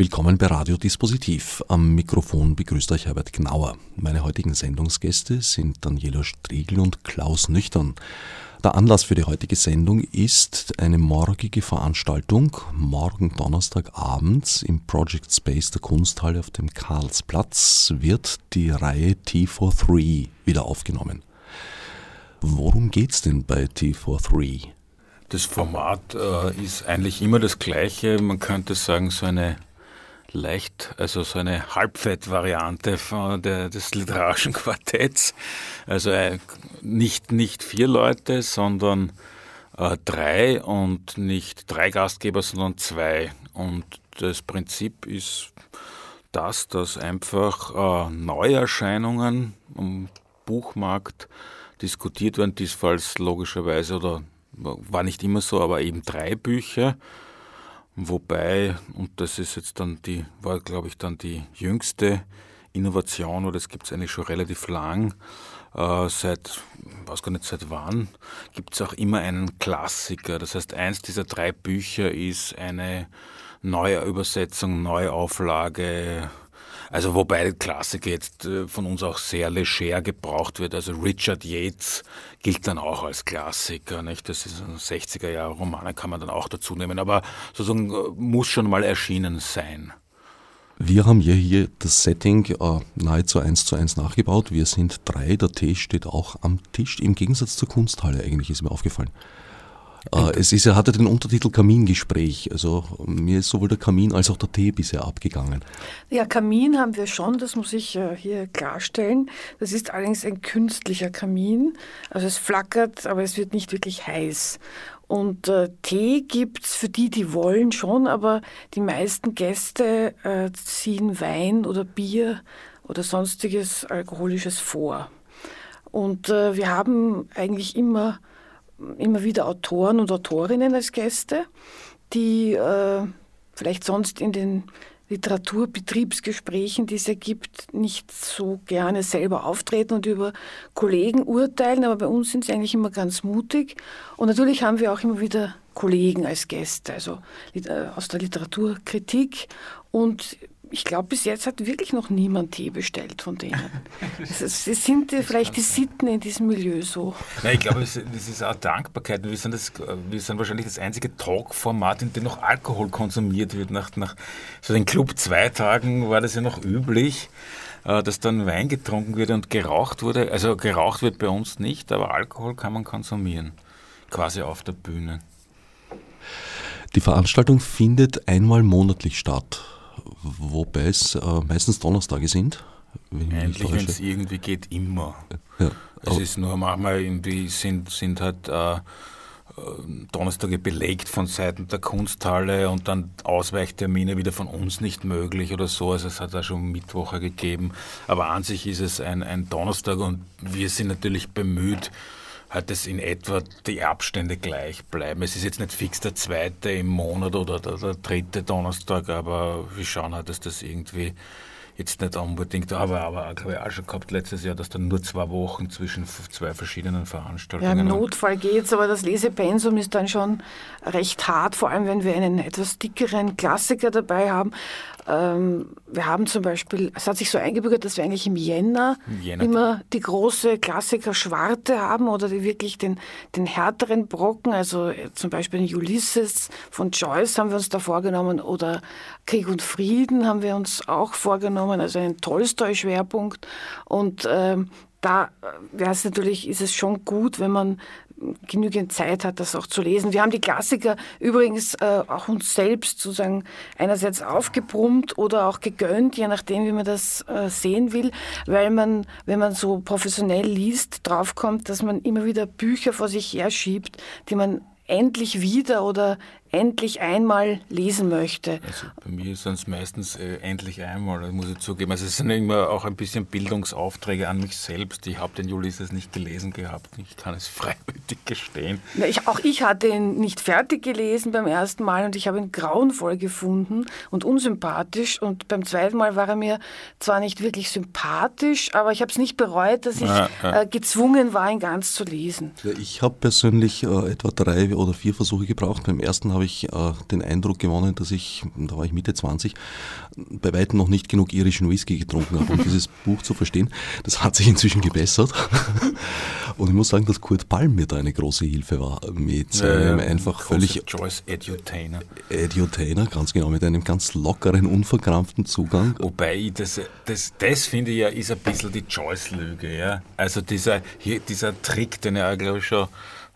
Willkommen bei Radiodispositiv. Am Mikrofon begrüßt euch Herbert Gnauer. Meine heutigen Sendungsgäste sind Daniela Striegel und Klaus Nüchtern. Der Anlass für die heutige Sendung ist eine morgige Veranstaltung, morgen Donnerstagabend im Project Space der Kunsthalle auf dem Karlsplatz wird die Reihe T43 wieder aufgenommen. Worum geht's denn bei T43? Das Format äh, ist eigentlich immer das gleiche. Man könnte sagen, so eine leicht, also so eine Halbfett-Variante des literarischen Quartetts. Also äh, nicht, nicht vier Leute, sondern äh, drei und nicht drei Gastgeber, sondern zwei. Und das Prinzip ist das, dass einfach äh, Neuerscheinungen am Buchmarkt diskutiert werden, diesfalls logischerweise oder war nicht immer so, aber eben drei Bücher Wobei, und das ist jetzt dann die, war glaube ich dann die jüngste Innovation, oder das gibt es eigentlich schon relativ lang, äh, seit, weiß gar nicht seit wann, gibt es auch immer einen Klassiker. Das heißt, eins dieser drei Bücher ist eine neue Übersetzung, Neuauflage also wobei Klassiker jetzt äh, von uns auch sehr leger gebraucht wird. Also Richard Yates gilt dann auch als Klassiker. Nicht? Das ist ein 60er Jahre Romane, kann man dann auch dazu nehmen. Aber sozusagen äh, muss schon mal erschienen sein. Wir haben hier, hier das Setting äh, nahezu eins zu eins nachgebaut. Wir sind drei, der Tisch steht auch am Tisch, im Gegensatz zur Kunsthalle eigentlich, ist mir aufgefallen. Äh, es ist, er hatte den Untertitel Kamingespräch. Also mir ist sowohl der Kamin als auch der Tee bisher abgegangen. Ja, Kamin haben wir schon, das muss ich äh, hier klarstellen. Das ist allerdings ein künstlicher Kamin. Also es flackert, aber es wird nicht wirklich heiß. Und äh, Tee es für die, die wollen schon, aber die meisten Gäste äh, ziehen Wein oder Bier oder sonstiges Alkoholisches vor. Und äh, wir haben eigentlich immer immer wieder Autoren und Autorinnen als Gäste, die äh, vielleicht sonst in den Literaturbetriebsgesprächen, die es ja gibt, nicht so gerne selber auftreten und über Kollegen urteilen, aber bei uns sind sie eigentlich immer ganz mutig. Und natürlich haben wir auch immer wieder Kollegen als Gäste, also äh, aus der Literaturkritik. Und ich glaube, bis jetzt hat wirklich noch niemand Tee bestellt von denen. Es sind vielleicht die Sitten in diesem Milieu so. Nein, ich glaube, das ist auch Dankbarkeit. Wir sind, das, wir sind wahrscheinlich das einzige Talk-Format, in dem noch Alkohol konsumiert wird. Nach, nach so den Club zwei Tagen war das ja noch üblich, äh, dass dann Wein getrunken wird und geraucht wurde. Also geraucht wird bei uns nicht, aber Alkohol kann man konsumieren. Quasi auf der Bühne. Die Veranstaltung findet einmal monatlich statt wobei es äh, meistens Donnerstage sind. Wenn Eigentlich, wenn es irgendwie geht, immer. Ja, es ist nur manchmal irgendwie sind, sind halt äh, äh, Donnerstage belegt von Seiten der Kunsthalle und dann Ausweichtermine wieder von uns nicht möglich oder so. Also es hat da schon Mittwoche gegeben. Aber an sich ist es ein, ein Donnerstag und wir sind natürlich bemüht, hat es in etwa die Abstände gleich bleiben. Es ist jetzt nicht fix der zweite im Monat oder der, der dritte Donnerstag, aber wir schauen halt, dass das irgendwie jetzt nicht unbedingt, aber, aber habe ich auch schon gehabt letztes Jahr, dass dann nur zwei Wochen zwischen zwei verschiedenen Veranstaltungen. Ja, im Notfall geht es, aber das Lesepensum ist dann schon recht hart, vor allem wenn wir einen etwas dickeren Klassiker dabei haben. Ähm, wir haben zum Beispiel, es hat sich so eingebürgert, dass wir eigentlich im Jänner, Jänner immer die große Klassiker Schwarte haben oder die wirklich den, den härteren Brocken, also äh, zum Beispiel den Ulysses von Joyce haben wir uns da vorgenommen oder Krieg und Frieden haben wir uns auch vorgenommen, also einen Tolstoi-Schwerpunkt. Und ähm, da wäre es natürlich, ist es schon gut, wenn man genügend Zeit hat, das auch zu lesen. Wir haben die Klassiker übrigens äh, auch uns selbst sozusagen einerseits aufgebrummt oder auch gegönnt, je nachdem, wie man das äh, sehen will, weil man, wenn man so professionell liest, draufkommt, dass man immer wieder Bücher vor sich her schiebt, die man endlich wieder oder endlich einmal lesen möchte. Also bei mir sind es meistens äh, endlich einmal, das muss ich zugeben. Also es sind immer auch ein bisschen Bildungsaufträge an mich selbst. Ich habe den Ulysses nicht gelesen gehabt. Ich kann es freimütig gestehen. Ja, ich, auch ich hatte ihn nicht fertig gelesen beim ersten Mal und ich habe ihn grauenvoll gefunden und unsympathisch. Und beim zweiten Mal war er mir zwar nicht wirklich sympathisch, aber ich habe es nicht bereut, dass ich. Äh, gezwungen war, ihn ganz zu lesen. Ja, ich habe persönlich äh, etwa drei oder vier Versuche gebraucht. Beim ersten habe ich äh, den Eindruck gewonnen, dass ich, da war ich Mitte 20, bei weitem noch nicht genug irischen Whisky getrunken habe, um dieses Buch zu verstehen. Das hat sich inzwischen gebessert. Und ich muss sagen, dass Kurt Palm mir da eine große Hilfe war. Mit seinem ja, einfach völlig. Joyce Edutainer. Edutainer, ganz genau, mit einem ganz lockeren, unverkrampften Zugang. Wobei ich das, das, das finde ich ja, ist ein bisschen die Joyce-Lüge. Ja? Also dieser, hier, dieser Trick, den er, glaube ich, schon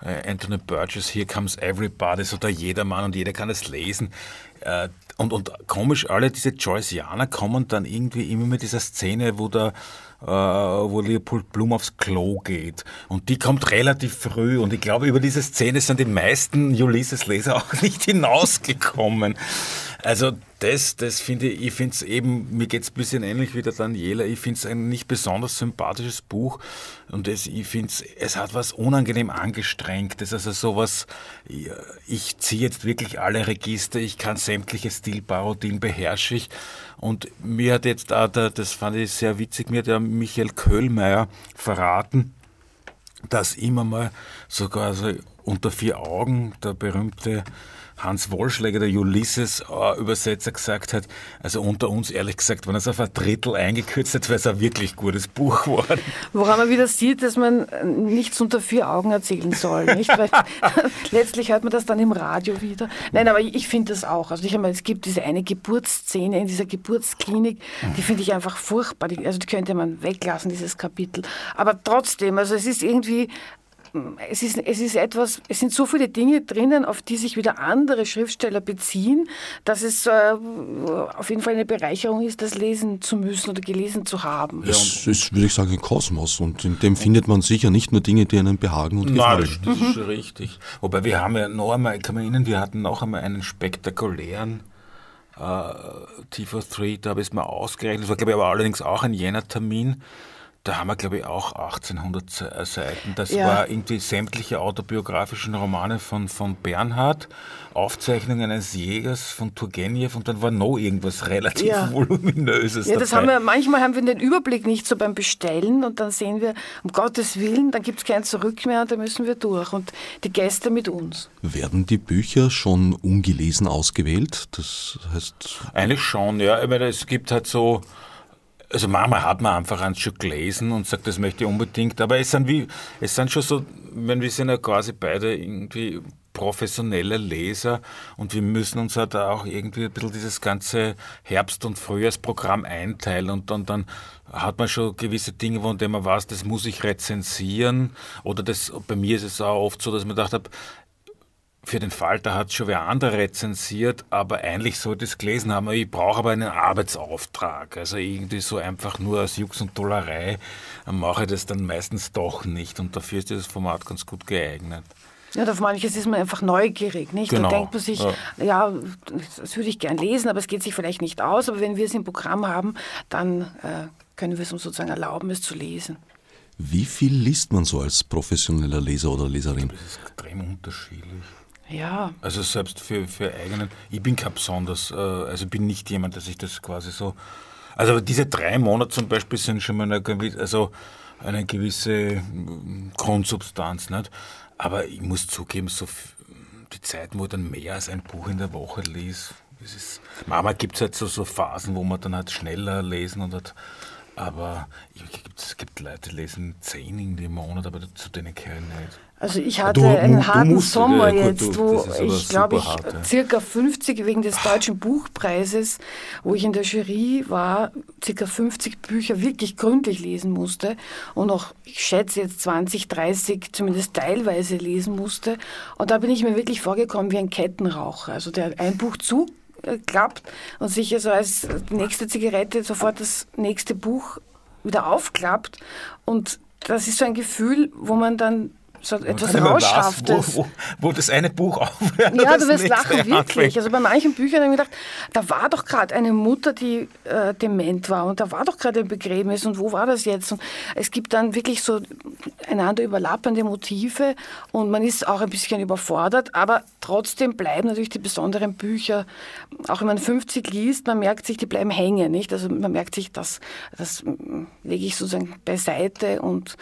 Anthony Burgess, Here Comes Everybody, so der Jedermann und jeder kann es lesen. Äh, und, und komisch, alle diese Joyceaner kommen dann irgendwie immer mit dieser Szene, wo der äh, wo Leopold Blum aufs Klo geht. Und die kommt relativ früh. Und ich glaube, über diese Szene sind die meisten Ulysses-Leser auch nicht hinausgekommen. Also das, das finde ich, ich finde es eben, mir geht es ein bisschen ähnlich wie der Daniela, ich finde es ein nicht besonders sympathisches Buch und es, ich finde es, es hat was unangenehm angestrengtes, also sowas, ich, ich ziehe jetzt wirklich alle Register, ich kann sämtliche Stilparodien beherrsche ich. Und mir hat jetzt auch, der, das fand ich sehr witzig, mir hat der Michael Köhlmeier verraten, dass immer mal sogar so unter vier Augen der berühmte Hans Wollschläger, der Ulysses-Übersetzer, gesagt hat, also unter uns ehrlich gesagt, wenn er es auf ein Drittel eingekürzt hätte, wäre es ein wirklich gutes Buch geworden. Woran man wieder sieht, dass man nichts unter vier Augen erzählen soll. Nicht? Weil letztlich hört man das dann im Radio wieder. Nein, aber ich finde das auch. Also ich meine, es gibt diese eine Geburtsszene in dieser Geburtsklinik, die finde ich einfach furchtbar. Also die könnte man weglassen, dieses Kapitel. Aber trotzdem, also es ist irgendwie es ist, es ist etwas, es sind so viele Dinge drinnen, auf die sich wieder andere Schriftsteller beziehen, dass es äh, auf jeden Fall eine Bereicherung ist, das lesen zu müssen oder gelesen zu haben. Es ist, würde ich sagen, ein Kosmos und in dem findet man sicher nicht nur Dinge, die einem behagen und gefallen. Nein, das, das ist schon richtig. Wobei wir haben ja noch einmal, ich kann mich erinnern, wir hatten noch einmal einen spektakulären äh, T43, da habe ich es mal ausgerechnet, das war glaube ich aber allerdings auch ein Jänner-Termin, da haben wir, glaube ich, auch 1800 äh, Seiten. Das ja. war irgendwie sämtliche autobiografischen Romane von, von Bernhard, Aufzeichnungen eines Jägers von Turgenev und dann war noch irgendwas relativ ja. voluminöses. Ja, das dabei. haben wir, manchmal haben wir den Überblick nicht so beim Bestellen und dann sehen wir, um Gottes Willen, dann gibt es kein Zurück mehr und da müssen wir durch und die Gäste mit uns. Werden die Bücher schon ungelesen ausgewählt? Das heißt. Eigentlich schon, ja. Ich meine, es gibt halt so also manchmal hat man einfach ein Stück gelesen und sagt, das möchte ich unbedingt, aber es sind wie, es sind schon so, wenn wir sind ja quasi beide irgendwie professionelle Leser und wir müssen uns halt auch irgendwie ein bisschen dieses ganze Herbst- und Frühjahrsprogramm einteilen und dann, dann hat man schon gewisse Dinge, von denen man weiß, das muss ich rezensieren oder das, bei mir ist es auch oft so, dass ich mir gedacht habe, für den Falter hat schon wer andere rezensiert, aber eigentlich sollte ich es gelesen haben. Ich brauche aber einen Arbeitsauftrag. Also irgendwie so einfach nur aus Jux und Tollerei mache ich das dann meistens doch nicht. Und dafür ist dieses Format ganz gut geeignet. Ja, auf manches ist man einfach neugierig, nicht? Genau. Da denkt man sich, ja. ja. das würde ich gern lesen, aber es geht sich vielleicht nicht aus. Aber wenn wir es im Programm haben, dann äh, können wir es uns sozusagen erlauben, es zu lesen. Wie viel liest man so als professioneller Leser oder Leserin? Das ist extrem unterschiedlich. Ja. Also selbst für, für eigenen, ich bin kein besonders, äh, also bin nicht jemand, der sich das quasi so, also diese drei Monate zum Beispiel sind schon mal eine, also eine gewisse mm, Grundsubstanz, nicht? Aber ich muss zugeben, so die Zeiten, wo ich dann mehr als ein Buch in der Woche lese, das ist, manchmal gibt es halt so, so Phasen, wo man dann halt schneller lesen und hat, aber es gibt Leute, die lesen zehn in dem Monat, aber zu denen gehöre ich nicht. Also ich hatte du, einen harten musst, Sommer ja, gut, jetzt, wo ich glaube ich hart, ja. circa 50 wegen des deutschen Buchpreises, wo ich in der Jury war, circa 50 Bücher wirklich gründlich lesen musste und auch, ich schätze jetzt 20, 30 zumindest teilweise lesen musste. Und da bin ich mir wirklich vorgekommen wie ein Kettenraucher, also der ein Buch zuklappt und sich also als nächste Zigarette sofort das nächste Buch wieder aufklappt und das ist so ein Gefühl, wo man dann so etwas Rauschhaftes. Wo, wo, wo, das eine Buch aufhört. Ja, du wirst lachen, wirklich. Anfängt. Also bei manchen Büchern habe ich mir gedacht, da war doch gerade eine Mutter, die äh, dement war und da war doch gerade ein Begräbnis und wo war das jetzt? Und es gibt dann wirklich so einander überlappende Motive und man ist auch ein bisschen überfordert, aber trotzdem bleiben natürlich die besonderen Bücher, auch wenn man 50 liest, man merkt sich, die bleiben hängen, nicht? Also man merkt sich, das, das lege ich sozusagen beiseite und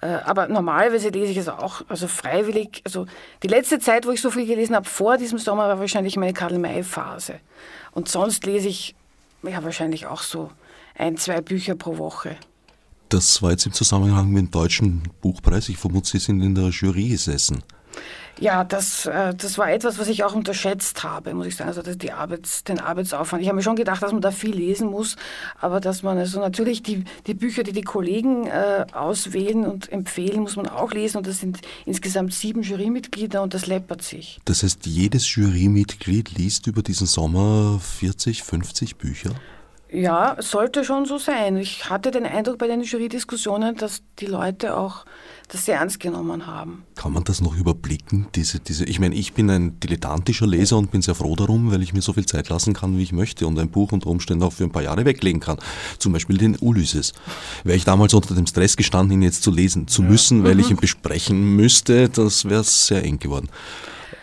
äh, aber normalerweise lese ich es auch, also freiwillig. Also die letzte Zeit, wo ich so viel gelesen habe, vor diesem Sommer, war wahrscheinlich meine Karl-May-Phase. Und sonst lese ich ja wahrscheinlich auch so ein, zwei Bücher pro Woche. Das war jetzt im Zusammenhang mit dem Deutschen Buchpreis. Ich vermute, Sie sind in der Jury gesessen. Ja, das, äh, das war etwas, was ich auch unterschätzt habe, muss ich sagen. Also die Arbeits-, den Arbeitsaufwand. Ich habe mir schon gedacht, dass man da viel lesen muss, aber dass man also natürlich die, die Bücher, die die Kollegen äh, auswählen und empfehlen, muss man auch lesen. Und das sind insgesamt sieben Jurymitglieder und das läppert sich. Das heißt, jedes Jurymitglied liest über diesen Sommer 40, 50 Bücher? Ja, sollte schon so sein. Ich hatte den Eindruck bei den Jurydiskussionen, dass die Leute auch das sehr ernst genommen haben. Kann man das noch überblicken? Diese, diese, ich meine, ich bin ein dilettantischer Leser und bin sehr froh darum, weil ich mir so viel Zeit lassen kann, wie ich möchte und ein Buch unter Umständen auch für ein paar Jahre weglegen kann. Zum Beispiel den Ulysses. Wäre ich damals unter dem Stress gestanden, ihn jetzt zu lesen zu müssen, weil mhm. ich ihn besprechen müsste, das wäre sehr eng geworden.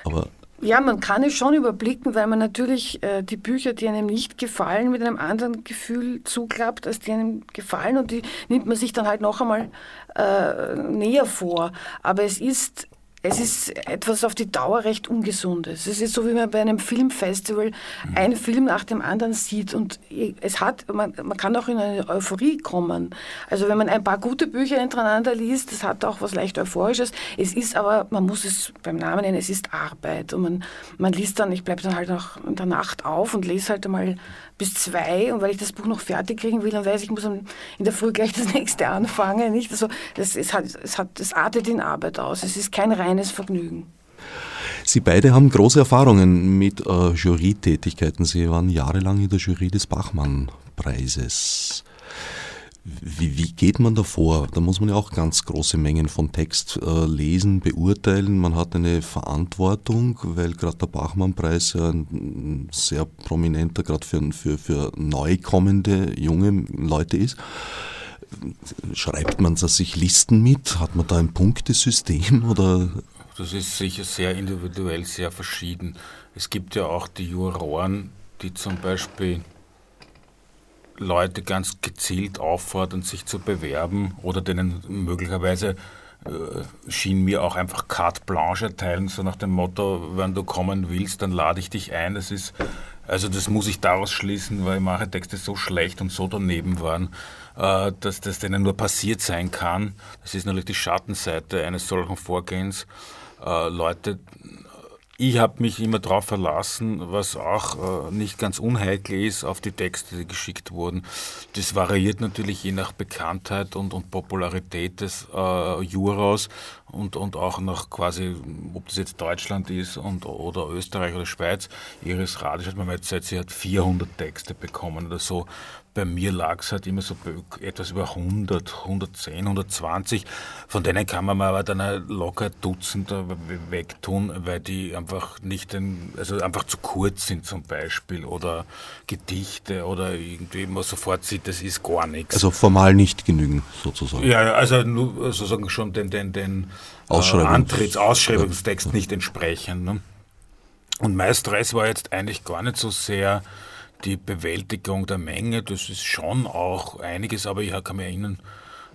Aber ja, man kann es schon überblicken, weil man natürlich äh, die Bücher, die einem nicht gefallen, mit einem anderen Gefühl zuklappt, als die einem gefallen und die nimmt man sich dann halt noch einmal äh, näher vor. Aber es ist es ist etwas auf die Dauer recht Ungesundes. Es ist so, wie man bei einem Filmfestival mhm. einen Film nach dem anderen sieht und es hat, man, man kann auch in eine Euphorie kommen. Also wenn man ein paar gute Bücher hintereinander liest, das hat auch was leicht Euphorisches. Es ist aber, man muss es beim Namen nennen, es ist Arbeit und man, man liest dann, ich bleibe dann halt auch in der Nacht auf und lese halt einmal bis zwei und weil ich das Buch noch fertig kriegen will, dann weiß ich, ich muss in der Früh gleich das nächste anfangen. Nicht? Also das, es hat, es hat, das artet in Arbeit aus. Es ist kein reines Vergnügen. Sie beide haben große Erfahrungen mit äh, Jurytätigkeiten. Sie waren jahrelang in der Jury des Bachmann-Preises. Wie, wie, geht man da vor? Da muss man ja auch ganz große Mengen von Text äh, lesen, beurteilen. Man hat eine Verantwortung, weil gerade der Bachmann-Preis ja ein sehr prominenter, gerade für, für, für neu kommende junge Leute ist. Schreibt man da sich Listen mit? Hat man da ein Punktesystem oder? Das ist sicher sehr individuell, sehr verschieden. Es gibt ja auch die Juroren, die zum Beispiel Leute ganz gezielt auffordern, sich zu bewerben oder denen möglicherweise äh, schien mir auch einfach carte blanche erteilen, so nach dem Motto, wenn du kommen willst, dann lade ich dich ein. Das ist, also das muss ich daraus schließen, weil manche Texte so schlecht und so daneben waren, äh, dass das denen nur passiert sein kann. Das ist natürlich die Schattenseite eines solchen Vorgehens. Äh, Leute ich habe mich immer darauf verlassen, was auch äh, nicht ganz unheikel ist, auf die Texte, die geschickt wurden. Das variiert natürlich je nach Bekanntheit und, und Popularität des äh, Juros und, und auch nach quasi, ob das jetzt Deutschland ist und, oder Österreich oder Schweiz. Iris Radisch hat mir mal erzählt, sie hat 400 Texte bekommen oder so bei mir lag es halt immer so etwas über 100, 110, 120. Von denen kann man aber dann locker Dutzend wegtun, weil die einfach nicht, den, also einfach zu kurz sind zum Beispiel oder Gedichte oder irgendwie man sofort sieht, das ist gar nichts. Also formal nicht genügen sozusagen. Ja, also nur sozusagen schon den, den, den Ausschreibungs äh, Antritts, Ausschreibungstext ja. nicht entsprechen. Ne? Und Stress war jetzt eigentlich gar nicht so sehr die Bewältigung der Menge, das ist schon auch einiges, aber ich kann mich erinnern,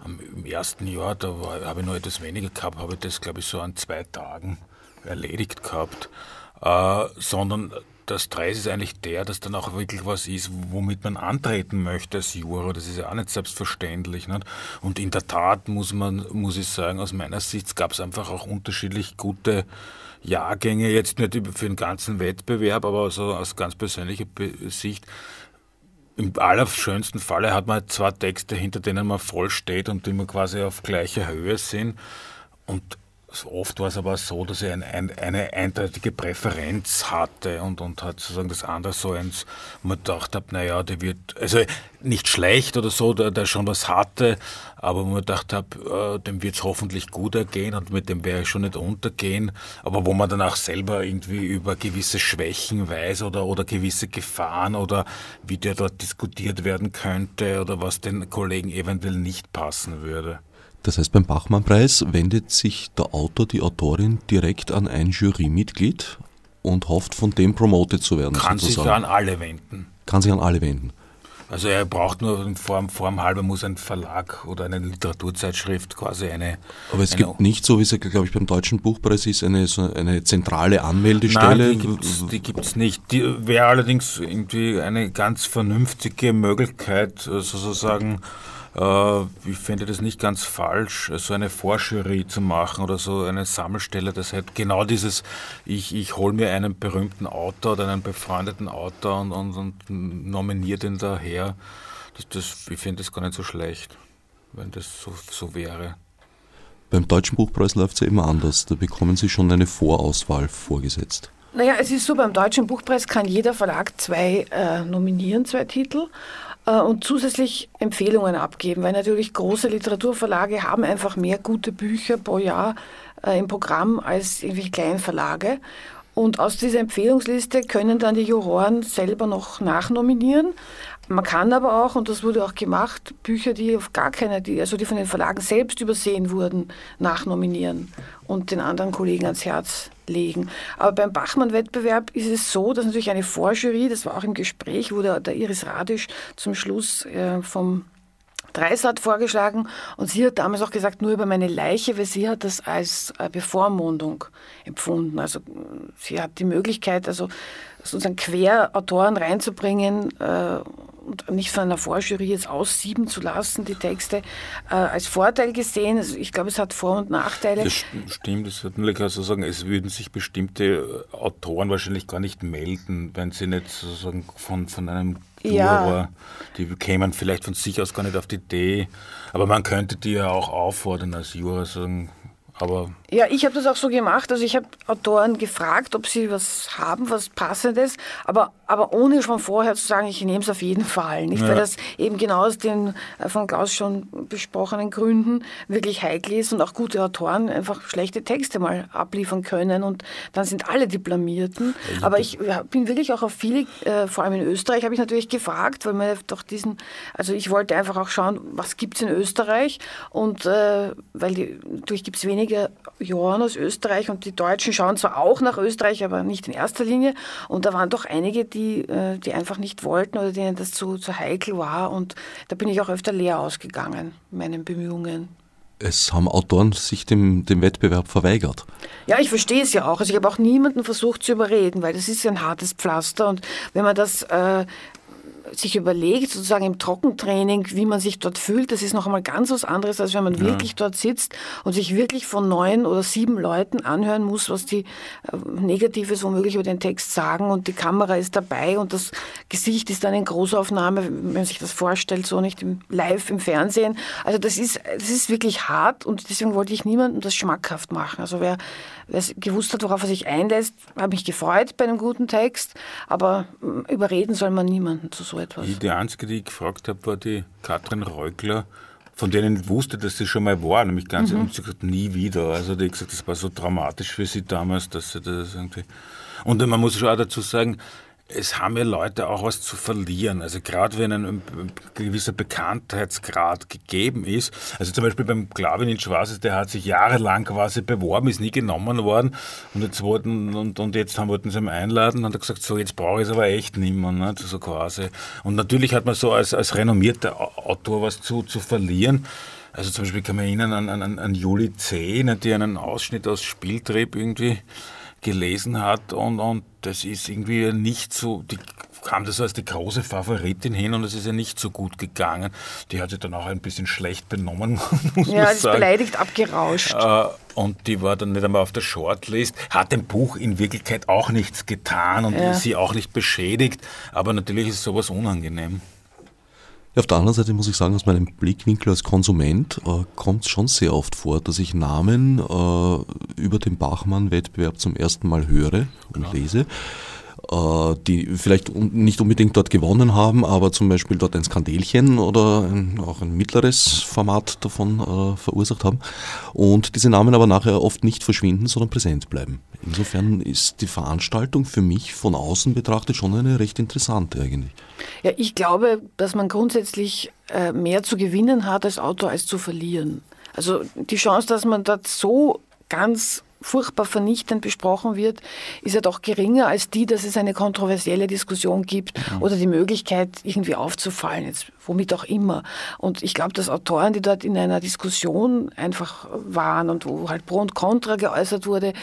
im ersten Jahr, da habe ich noch etwas weniger gehabt, habe ich das, glaube ich, so an zwei Tagen erledigt gehabt. Äh, sondern der Stress ist eigentlich der, dass dann auch wirklich was ist, womit man antreten möchte als Juror. Das ist ja auch nicht selbstverständlich. Nicht? Und in der Tat muss man, muss ich sagen, aus meiner Sicht gab es einfach auch unterschiedlich gute Jahrgänge, jetzt nicht für den ganzen Wettbewerb, aber so aus ganz persönlicher Sicht. Im allerschönsten Falle hat man zwei Texte, hinter denen man voll steht und die man quasi auf gleicher Höhe sind. Und oft war es aber so, dass er ein, ein, eine eindeutige Präferenz hatte und, und hat sozusagen das andere so eins, man gedacht hat, naja, der wird, also nicht schlecht oder so, der, der schon was hatte, aber man gedacht hat, äh, dem wird es hoffentlich gut ergehen und mit dem werde ich schon nicht untergehen, aber wo man dann auch selber irgendwie über gewisse Schwächen weiß oder, oder gewisse Gefahren oder wie der dort diskutiert werden könnte oder was den Kollegen eventuell nicht passen würde. Das heißt, beim Bachmann-Preis wendet sich der Autor, die Autorin direkt an ein Jurymitglied und hofft, von dem promotet zu werden. Kann sozusagen. sich an alle wenden. Kann sich an alle wenden. Also er braucht nur in Form, Form halber muss ein Verlag oder eine Literaturzeitschrift quasi eine. Aber es eine gibt nicht so, wie es glaube ich beim Deutschen Buchpreis ist, eine, so eine zentrale Anmeldestelle. Nein, die gibt es nicht. Die wäre allerdings irgendwie eine ganz vernünftige Möglichkeit, sozusagen äh, ich finde das nicht ganz falsch, so eine Vorjury zu machen oder so eine Sammelstelle, das halt genau dieses, ich, ich hole mir einen berühmten Autor oder einen befreundeten Autor und, und, und nominiere den daher. Das, das, ich finde das gar nicht so schlecht, wenn das so, so wäre. Beim Deutschen Buchpreis läuft es ja immer anders. Da bekommen Sie schon eine Vorauswahl vorgesetzt. Naja, es ist so, beim Deutschen Buchpreis kann jeder Verlag zwei äh, nominieren, zwei Titel. Äh, und zusätzlich Empfehlungen abgeben, weil natürlich große Literaturverlage haben einfach mehr gute Bücher pro Jahr äh, im Programm als irgendwelche kleinen Verlage. Und aus dieser Empfehlungsliste können dann die Juroren selber noch nachnominieren. Man kann aber auch, und das wurde auch gemacht, Bücher, die auf gar keine, die, also die von den Verlagen selbst übersehen wurden, nachnominieren und den anderen Kollegen ans Herz legen. Aber beim Bachmann-Wettbewerb ist es so, dass natürlich eine Vorjury, das war auch im Gespräch, wurde der Iris Radisch zum Schluss äh, vom Dreisat vorgeschlagen und sie hat damals auch gesagt, nur über meine Leiche, weil sie hat das als äh, Bevormundung empfunden. Also sie hat die Möglichkeit, also sozusagen Querautoren reinzubringen äh, und nicht von einer Vorjury jetzt aussieben zu lassen, die Texte äh, als Vorteil gesehen. Also ich glaube, es hat Vor- und Nachteile. Das stimmt, das wird natürlich also sagen, es würden sich bestimmte Autoren wahrscheinlich gar nicht melden, wenn sie nicht sozusagen von, von einem ja. die kämen vielleicht von sich aus gar nicht auf die Idee. Aber man könnte die ja auch auffordern als Juror, sagen, aber ja, ich habe das auch so gemacht. Also ich habe Autoren gefragt, ob sie was haben, was Passendes, aber, aber ohne schon vorher zu sagen, ich nehme es auf jeden Fall. Nicht, ja. weil das eben genau aus den äh, von Klaus schon besprochenen Gründen wirklich heikel ist und auch gute Autoren einfach schlechte Texte mal abliefern können und dann sind alle die Blamierten. Ja, aber ich bin wirklich auch auf viele, äh, vor allem in Österreich, habe ich natürlich gefragt, weil mir doch diesen, also ich wollte einfach auch schauen, was gibt es in Österreich und äh, weil die, natürlich gibt es weniger Johann aus Österreich und die Deutschen schauen zwar auch nach Österreich, aber nicht in erster Linie. Und da waren doch einige, die, äh, die einfach nicht wollten oder denen das zu, zu heikel war. Und da bin ich auch öfter leer ausgegangen, meinen Bemühungen. Es haben Autoren sich dem, dem Wettbewerb verweigert. Ja, ich verstehe es ja auch. Also ich habe auch niemanden versucht zu überreden, weil das ist ja ein hartes Pflaster. Und wenn man das äh, sich überlegt, sozusagen im Trockentraining, wie man sich dort fühlt, das ist noch einmal ganz was anderes, als wenn man ja. wirklich dort sitzt und sich wirklich von neun oder sieben Leuten anhören muss, was die äh, Negatives womöglich über den Text sagen und die Kamera ist dabei und das Gesicht ist dann in Großaufnahme, wenn man sich das vorstellt, so nicht im, live im Fernsehen. Also das ist, das ist wirklich hart und deswegen wollte ich niemandem das schmackhaft machen. Also wer, wer gewusst hat, worauf er sich einlässt, habe mich gefreut bei einem guten Text, aber mm, überreden soll man niemanden zu so etwas. Die einzige, die ich gefragt habe, war die Katrin Reugler, von denen ich wusste, dass sie schon mal war, nämlich ganz mhm. sie gesagt, nie wieder. Also die hat gesagt, das war so dramatisch für sie damals, dass sie das irgendwie. Und man muss schon auch dazu sagen, es haben ja Leute auch was zu verlieren. Also gerade wenn ein, gewisser Bekanntheitsgrad gegeben ist. Also zum Beispiel beim Klavin in Schwarzes, der hat sich jahrelang quasi beworben, ist nie genommen worden. Und jetzt wollten, und, und jetzt haben, wollten sie ihn einladen und hat gesagt, so jetzt brauche ich es aber echt niemand, ne? so quasi. Und natürlich hat man so als, als renommierter Autor was zu, zu verlieren. Also zum Beispiel kann man erinnern an, an, an Juli C., ne, die einen Ausschnitt aus Spieltrieb irgendwie gelesen hat und, und das ist irgendwie nicht so, die kam das als die große Favoritin hin und es ist ja nicht so gut gegangen. Die hat sich dann auch ein bisschen schlecht benommen, muss ja, man sagen. beleidigt abgerauscht. Äh, und die war dann nicht einmal auf der Shortlist, hat dem Buch in Wirklichkeit auch nichts getan und ja. sie auch nicht beschädigt, aber natürlich ist sowas unangenehm. Ja, auf der anderen Seite muss ich sagen, aus meinem Blickwinkel als Konsument äh, kommt es schon sehr oft vor, dass ich Namen äh, über den Bachmann-Wettbewerb zum ersten Mal höre und ja. lese äh, die vielleicht nicht unbedingt dort gewonnen haben, aber zum Beispiel dort ein Skandelchen oder ein, auch ein mittleres Format davon äh, verursacht haben und diese Namen aber nachher oft nicht verschwinden, sondern präsent bleiben. Insofern ist die Veranstaltung für mich von außen betrachtet schon eine recht interessante eigentlich. Ja, ich glaube, dass man grundsätzlich äh, mehr zu gewinnen hat als Autor als zu verlieren. Also die Chance, dass man dort so ganz furchtbar vernichtend besprochen wird, ist ja doch geringer als die, dass es eine kontroversielle Diskussion gibt mhm. oder die Möglichkeit, irgendwie aufzufallen, jetzt, womit auch immer. Und ich glaube, dass Autoren, die dort in einer Diskussion einfach waren und wo halt Pro und Contra geäußert wurde,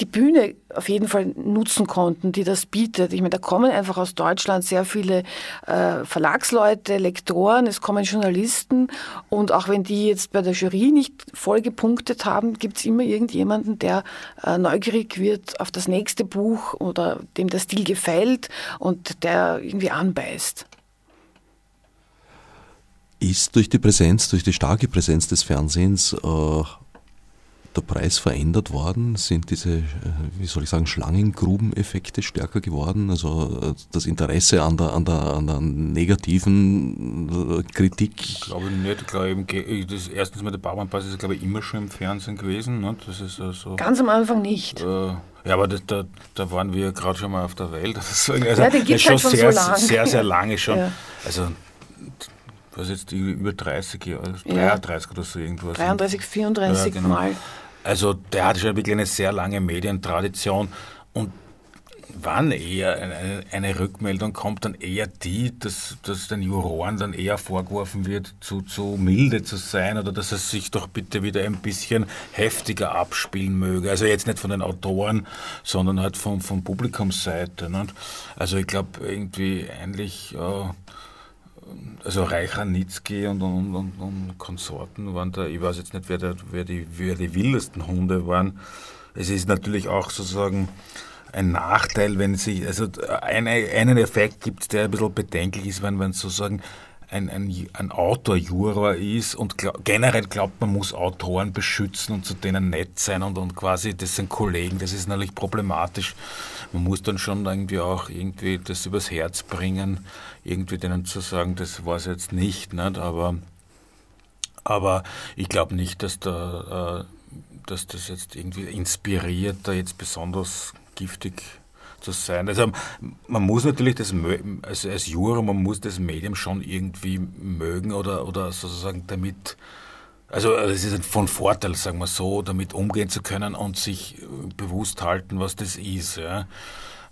die Bühne auf jeden Fall nutzen konnten, die das bietet. Ich meine, da kommen einfach aus Deutschland sehr viele äh, Verlagsleute, Lektoren, es kommen Journalisten und auch wenn die jetzt bei der Jury nicht voll gepunktet haben, gibt es immer irgendjemanden, der äh, neugierig wird auf das nächste Buch oder dem der Stil gefällt und der irgendwie anbeißt. Ist durch die Präsenz, durch die starke Präsenz des Fernsehens äh der Preis verändert worden? Sind diese, äh, wie soll ich sagen, Schlangengrubeneffekte stärker geworden? Also äh, das Interesse an der, an der, an der negativen äh, Kritik? Ich glaube nicht. Ich glaube, das erstens mal der Bauernpass ist, glaube ich, immer schon im Fernsehen gewesen. Ne? Das ist also, Ganz am Anfang nicht. Äh, ja, aber das, da, da waren wir gerade schon mal auf der Welt. Das ist also, ja, den gibt schon, halt schon sehr, so lang. sehr, sehr lange schon. Ja. Also was jetzt über 30 Jahre, 33 ja. oder so irgendwas. 33, 34 ja, genau. Mal. Also der hat schon wirklich eine sehr lange Medientradition und wann eher eine, Rückmeldung kommt, dann eher die, dass, dass den Juroren dann eher vorgeworfen wird, zu, zu milde zu sein oder dass es sich doch bitte wieder ein bisschen heftiger abspielen möge. Also jetzt nicht von den Autoren, sondern halt von, von Publikumsseite. Nicht? Also ich glaube irgendwie eigentlich... Äh, also Reicharnitzky und, und, und, und, Konsorten waren da, ich weiß jetzt nicht, wer, der, wer, die, wer die wildesten Hunde waren. Es ist natürlich auch sozusagen ein Nachteil, wenn sich, also eine, einen Effekt gibt der ein bisschen bedenklich ist, wenn man sozusagen ein, ein, ein Autorjuror ist und glaub, generell glaubt, man muss Autoren beschützen und zu denen nett sein und, und quasi, das sind Kollegen, das ist natürlich problematisch. Man muss dann schon irgendwie auch irgendwie das übers Herz bringen, irgendwie denen zu sagen, das war es jetzt nicht, nicht? Aber, aber ich glaube nicht, dass, da, äh, dass das jetzt irgendwie inspiriert, da jetzt besonders giftig zu sein. Also man muss natürlich das, also als Juror, man muss das Medium schon irgendwie mögen oder, oder sozusagen damit, also es ist von Vorteil, sagen wir so, damit umgehen zu können und sich bewusst halten, was das ist. Ja.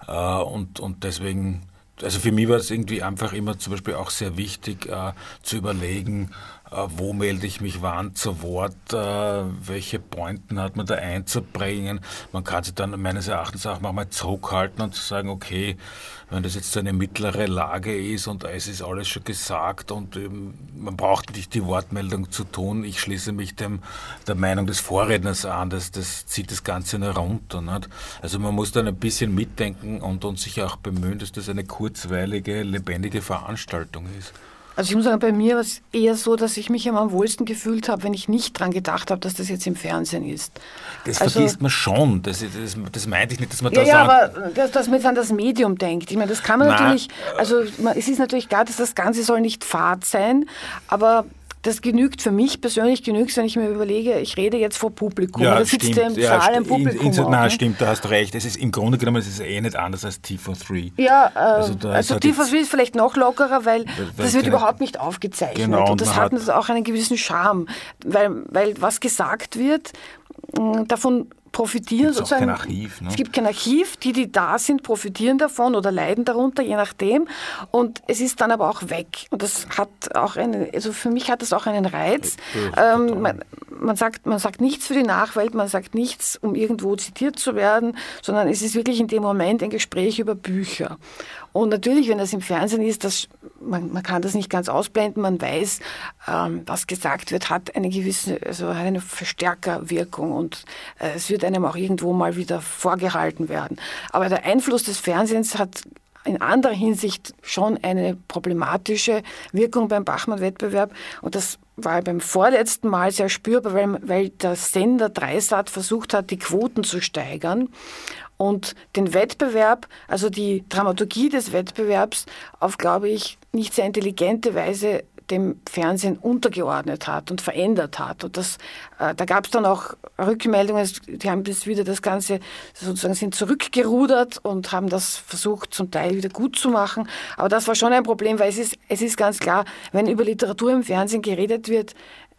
Äh, und, und deswegen, also für mich war es irgendwie einfach immer zum Beispiel auch sehr wichtig äh, zu überlegen, äh, wo melde ich mich wann zu Wort, äh, welche Pointen hat man da einzubringen. Man kann sich dann meines Erachtens auch manchmal zurückhalten und sagen, okay, wenn das jetzt so eine mittlere Lage ist und es ist alles schon gesagt und ähm, man braucht nicht die Wortmeldung zu tun, ich schließe mich dem der Meinung des Vorredners an, das, das zieht das Ganze nur runter. Nicht? Also man muss dann ein bisschen mitdenken und, und sich auch bemühen, dass das eine kurzweilige, lebendige Veranstaltung ist. Also ich muss sagen, bei mir war es eher so, dass ich mich am wohlsten gefühlt habe, wenn ich nicht daran gedacht habe, dass das jetzt im Fernsehen ist. Das also, vergisst man schon. Das, das, das meinte ich nicht, dass man ja, da Ja, sagt, aber dass, dass man jetzt an das Medium denkt. Ich meine, das kann man na, natürlich, also es ist natürlich klar, dass das Ganze soll nicht fad sein, aber das genügt für mich persönlich genügt, wenn ich mir überlege, ich rede jetzt vor Publikum. Ja, da sitzt der im ja, Saal im Publikum. In, in, nein, stimmt, da hast recht. Es ist im Grunde genommen es ist eh nicht anders als T43. Ja, äh, also, also T43 ist vielleicht noch lockerer, weil, weil das wird überhaupt nicht aufgezeichnet. Genau, und das hat, hat auch einen gewissen Charme, weil, weil was gesagt wird, davon profitieren Gibt's sozusagen. Kein Archiv, ne? Es gibt kein Archiv, die, die da sind, profitieren davon oder leiden darunter, je nachdem. Und es ist dann aber auch weg. Und das hat auch einen, also für mich hat das auch einen Reiz. Ähm, man, man, sagt, man sagt nichts für die Nachwelt, man sagt nichts, um irgendwo zitiert zu werden, sondern es ist wirklich in dem Moment ein Gespräch über Bücher. Und natürlich, wenn das im Fernsehen ist, das, man, man kann das nicht ganz ausblenden, man weiß, ähm, was gesagt wird, hat eine gewisse, also hat eine Verstärkerwirkung und äh, es wird einem auch irgendwo mal wieder vorgehalten werden. Aber der Einfluss des Fernsehens hat in anderer Hinsicht schon eine problematische Wirkung beim Bachmann-Wettbewerb. Und das war beim vorletzten Mal sehr spürbar, weil, weil der Sender Dreisat versucht hat, die Quoten zu steigern und den Wettbewerb, also die Dramaturgie des Wettbewerbs auf, glaube ich, nicht sehr intelligente Weise dem Fernsehen untergeordnet hat und verändert hat. Und das, äh, da gab es dann auch Rückmeldungen, die haben das wieder das Ganze sozusagen sind zurückgerudert und haben das versucht zum Teil wieder gut zu machen. Aber das war schon ein Problem, weil es ist, es ist ganz klar, wenn über Literatur im Fernsehen geredet wird,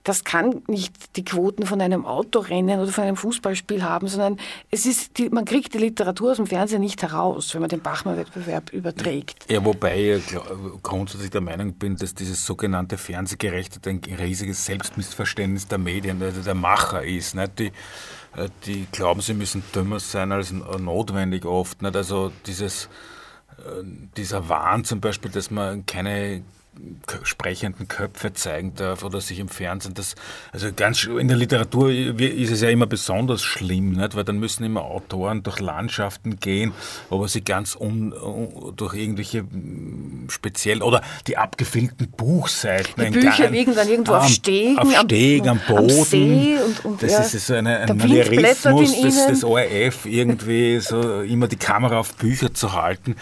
das kann nicht die Quoten von einem Autorennen oder von einem Fußballspiel haben, sondern es ist die, man kriegt die Literatur aus dem Fernsehen nicht heraus, wenn man den Bachmann-Wettbewerb überträgt. Ja, wobei ich grundsätzlich der Meinung bin, dass dieses sogenannte Fernsehgerechte ein riesiges Selbstmissverständnis der Medien, also der Macher ist. Nicht? Die, äh, die glauben, sie müssen dümmer sein als notwendig oft. Nicht? Also dieses, äh, dieser Wahn zum Beispiel, dass man keine sprechenden Köpfe zeigen darf oder sich im Fernsehen das also ganz in der Literatur ist es ja immer besonders schlimm nicht? weil dann müssen immer Autoren durch Landschaften gehen aber sie ganz un, durch irgendwelche speziell oder die abgefilmten Buchseiten die Bücher liegen dann irgendwo auf Stegen auf Stegen am, am Boden. Am und, und, das ja, ist so eine, ein Manierismus des, des ORF irgendwie so immer die Kamera auf Bücher zu halten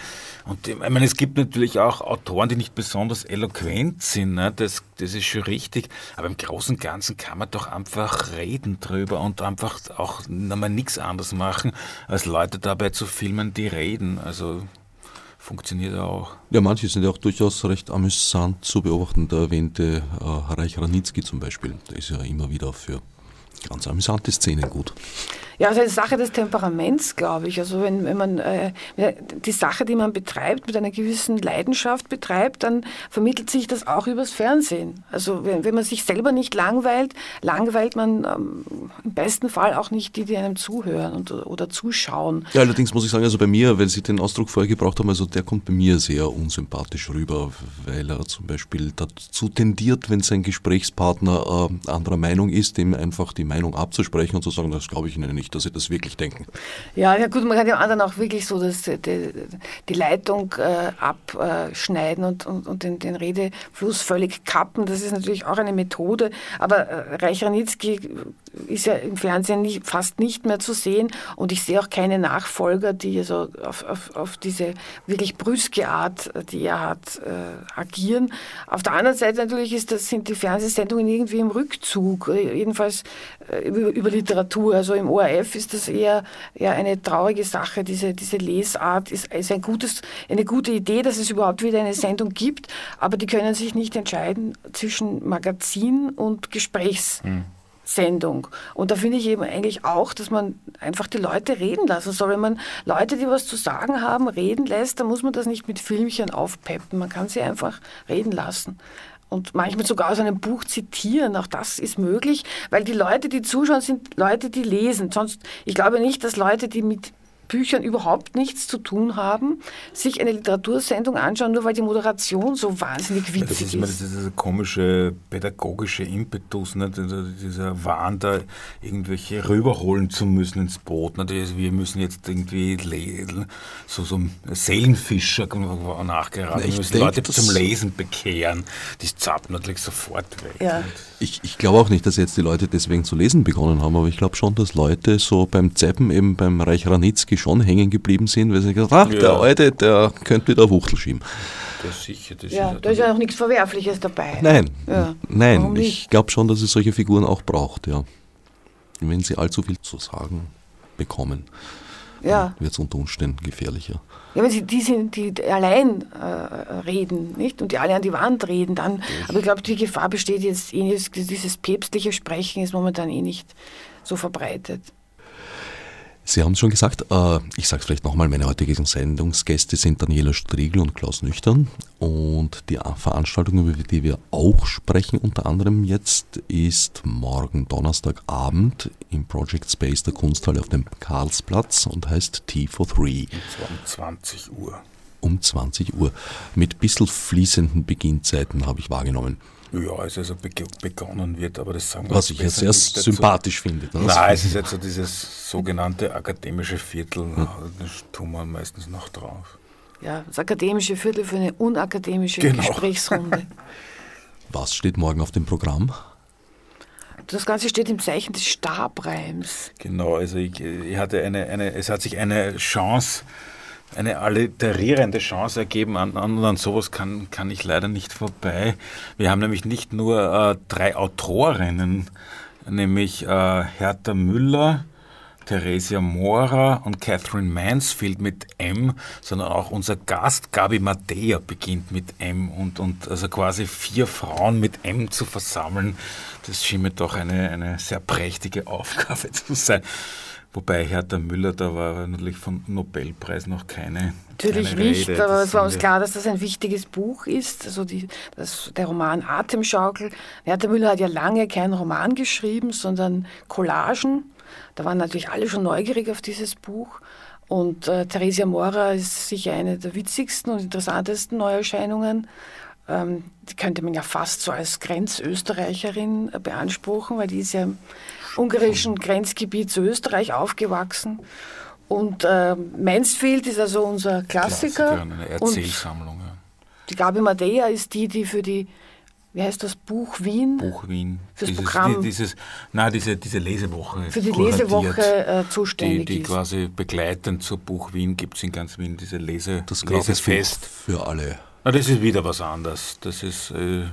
und ich meine, es gibt natürlich auch Autoren, die nicht besonders eloquent sind, ne? das, das ist schon richtig. Aber im Großen und Ganzen kann man doch einfach reden drüber und einfach auch nichts anderes machen, als Leute dabei zu filmen, die reden. Also funktioniert auch. Ja, manche sind ja auch durchaus recht amüsant zu beobachten. Der erwähnte äh, Reich Ranitzky zum Beispiel, der ist ja immer wieder für ganz amüsante Szenen gut. Ja, also eine Sache des Temperaments, glaube ich. Also wenn, wenn man äh, die Sache, die man betreibt, mit einer gewissen Leidenschaft betreibt, dann vermittelt sich das auch übers Fernsehen. Also wenn, wenn man sich selber nicht langweilt, langweilt man ähm, im besten Fall auch nicht die, die einem zuhören und, oder zuschauen. Ja, allerdings muss ich sagen, also bei mir, weil Sie den Ausdruck vorher gebraucht haben, also der kommt bei mir sehr unsympathisch rüber, weil er zum Beispiel dazu tendiert, wenn sein Gesprächspartner äh, anderer Meinung ist, ihm einfach die Meinung abzusprechen und zu sagen, das glaube ich Ihnen nicht nicht, dass sie das wirklich denken. Ja, ja gut, man kann dem anderen auch wirklich so das, die, die Leitung äh, abschneiden und, und, und den, den, Redefluss völlig kappen. Das ist natürlich auch eine Methode. Aber äh, Reich Ranitzky ist ja im Fernsehen nicht, fast nicht mehr zu sehen und ich sehe auch keine Nachfolger, die so auf, auf, auf diese wirklich brüske Art, die er hat, äh, agieren. Auf der anderen Seite natürlich ist das, sind die Fernsehsendungen irgendwie im Rückzug, jedenfalls äh, über, über Literatur, also im ORF ist das eher, eher eine traurige Sache. Diese, diese Lesart ist, ist ein gutes, eine gute Idee, dass es überhaupt wieder eine Sendung gibt, aber die können sich nicht entscheiden zwischen Magazin und Gesprächssendung. Sendung. Und da finde ich eben eigentlich auch, dass man einfach die Leute reden lassen soll. Wenn man Leute, die was zu sagen haben, reden lässt, dann muss man das nicht mit Filmchen aufpeppen. Man kann sie einfach reden lassen und manchmal sogar aus einem Buch zitieren. Auch das ist möglich, weil die Leute, die zuschauen, sind Leute, die lesen. Sonst, ich glaube nicht, dass Leute, die mit Büchern überhaupt nichts zu tun haben, sich eine Literatursendung anschauen, nur weil die Moderation so wahnsinnig witzig das ist. Immer dieser komische pädagogische Impetus, ne? dieser Wahn, da irgendwelche rüberholen zu müssen ins Boot. Ne? Wir müssen jetzt irgendwie so, so Seelenfischer nachgeraten. Wir müssen Leute zum Lesen bekehren. Die zappen natürlich sofort weg. Ja. Ich, ich glaube auch nicht, dass jetzt die Leute deswegen zu lesen begonnen haben, aber ich glaube schon, dass Leute so beim Zeppen eben beim Reich Ranitzky schon hängen geblieben sind, weil sie gesagt haben, ach, ja. der Alte, der könnte wieder Wuchtel schieben. Das sicher, das ja, da ist ja auch nichts Verwerfliches dabei. Nein, ja. nein, ich glaube schon, dass es solche Figuren auch braucht, ja. Wenn sie allzu viel zu sagen bekommen, ja. wird es unter Umständen gefährlicher. Ja, wenn sie die sind, die allein äh, reden, nicht? Und die alle an die Wand reden, dann. Aber ich glaube, die Gefahr besteht jetzt eh dieses päpstliche Sprechen ist momentan eh nicht so verbreitet. Sie haben es schon gesagt, äh, ich sage es vielleicht nochmal, meine heutigen Sendungsgäste sind Daniela Striegel und Klaus Nüchtern. Und die Veranstaltung, über die wir auch sprechen, unter anderem jetzt, ist morgen Donnerstagabend im Project Space der Kunsthalle auf dem Karlsplatz und heißt T for Three. Um 20 Uhr. Um 20 Uhr. Mit bisschen fließenden Beginnzeiten habe ich wahrgenommen. Ja, also, also begonnen wird, aber das sagen wir Was ich ja sehr sympathisch finde. Ne? Nein, es ist jetzt so dieses sogenannte akademische Viertel, hm. da tun wir meistens noch drauf. ja, das akademische Viertel für eine unakademische genau. Gesprächsrunde. Was steht morgen auf dem Programm? Das Ganze steht im Zeichen des Stabreims. Genau, also ich, ich hatte eine, eine, es hat sich eine Chance, eine alliterierende Chance ergeben. An, an, an sowas kann, kann ich leider nicht vorbei. Wir haben nämlich nicht nur äh, drei Autorinnen, nämlich äh, Hertha Müller, Theresia Mora und Catherine Mansfield mit M, sondern auch unser Gast Gabi Madea beginnt mit M und, und also quasi vier Frauen mit M zu versammeln, das schien mir doch eine, eine sehr prächtige Aufgabe zu sein. Wobei Hertha Müller, da war natürlich vom Nobelpreis noch keine. Natürlich keine nicht, Rede. aber es war uns klar, dass das ein wichtiges Buch ist. Also die, das, der Roman Atemschaukel. Hertha Müller hat ja lange keinen Roman geschrieben, sondern Collagen. Da waren natürlich alle schon neugierig auf dieses Buch. Und äh, Theresia Mora ist sicher eine der witzigsten und interessantesten Neuerscheinungen. Ähm, die könnte man ja fast so als Grenzösterreicherin äh, beanspruchen, weil die ist ja ungarischen Grenzgebiet zu Österreich aufgewachsen. Und äh, Mansfield ist also unser Klassiker. Klassiker eine Erzählsammlung. Ja. Die Gabi Madea ist die, die für die wie heißt das, Buch Wien? Buch Wien. Fürs dieses, Programm. Dieses, nein, diese, diese Lesewoche. Für die Lesewoche äh, zuständig die, die ist. quasi begleitend zu Buch Wien gibt es in ganz Wien diese Lese, Das Lesefest. für alle. Na, das ist wieder was anderes. Das ist, äh,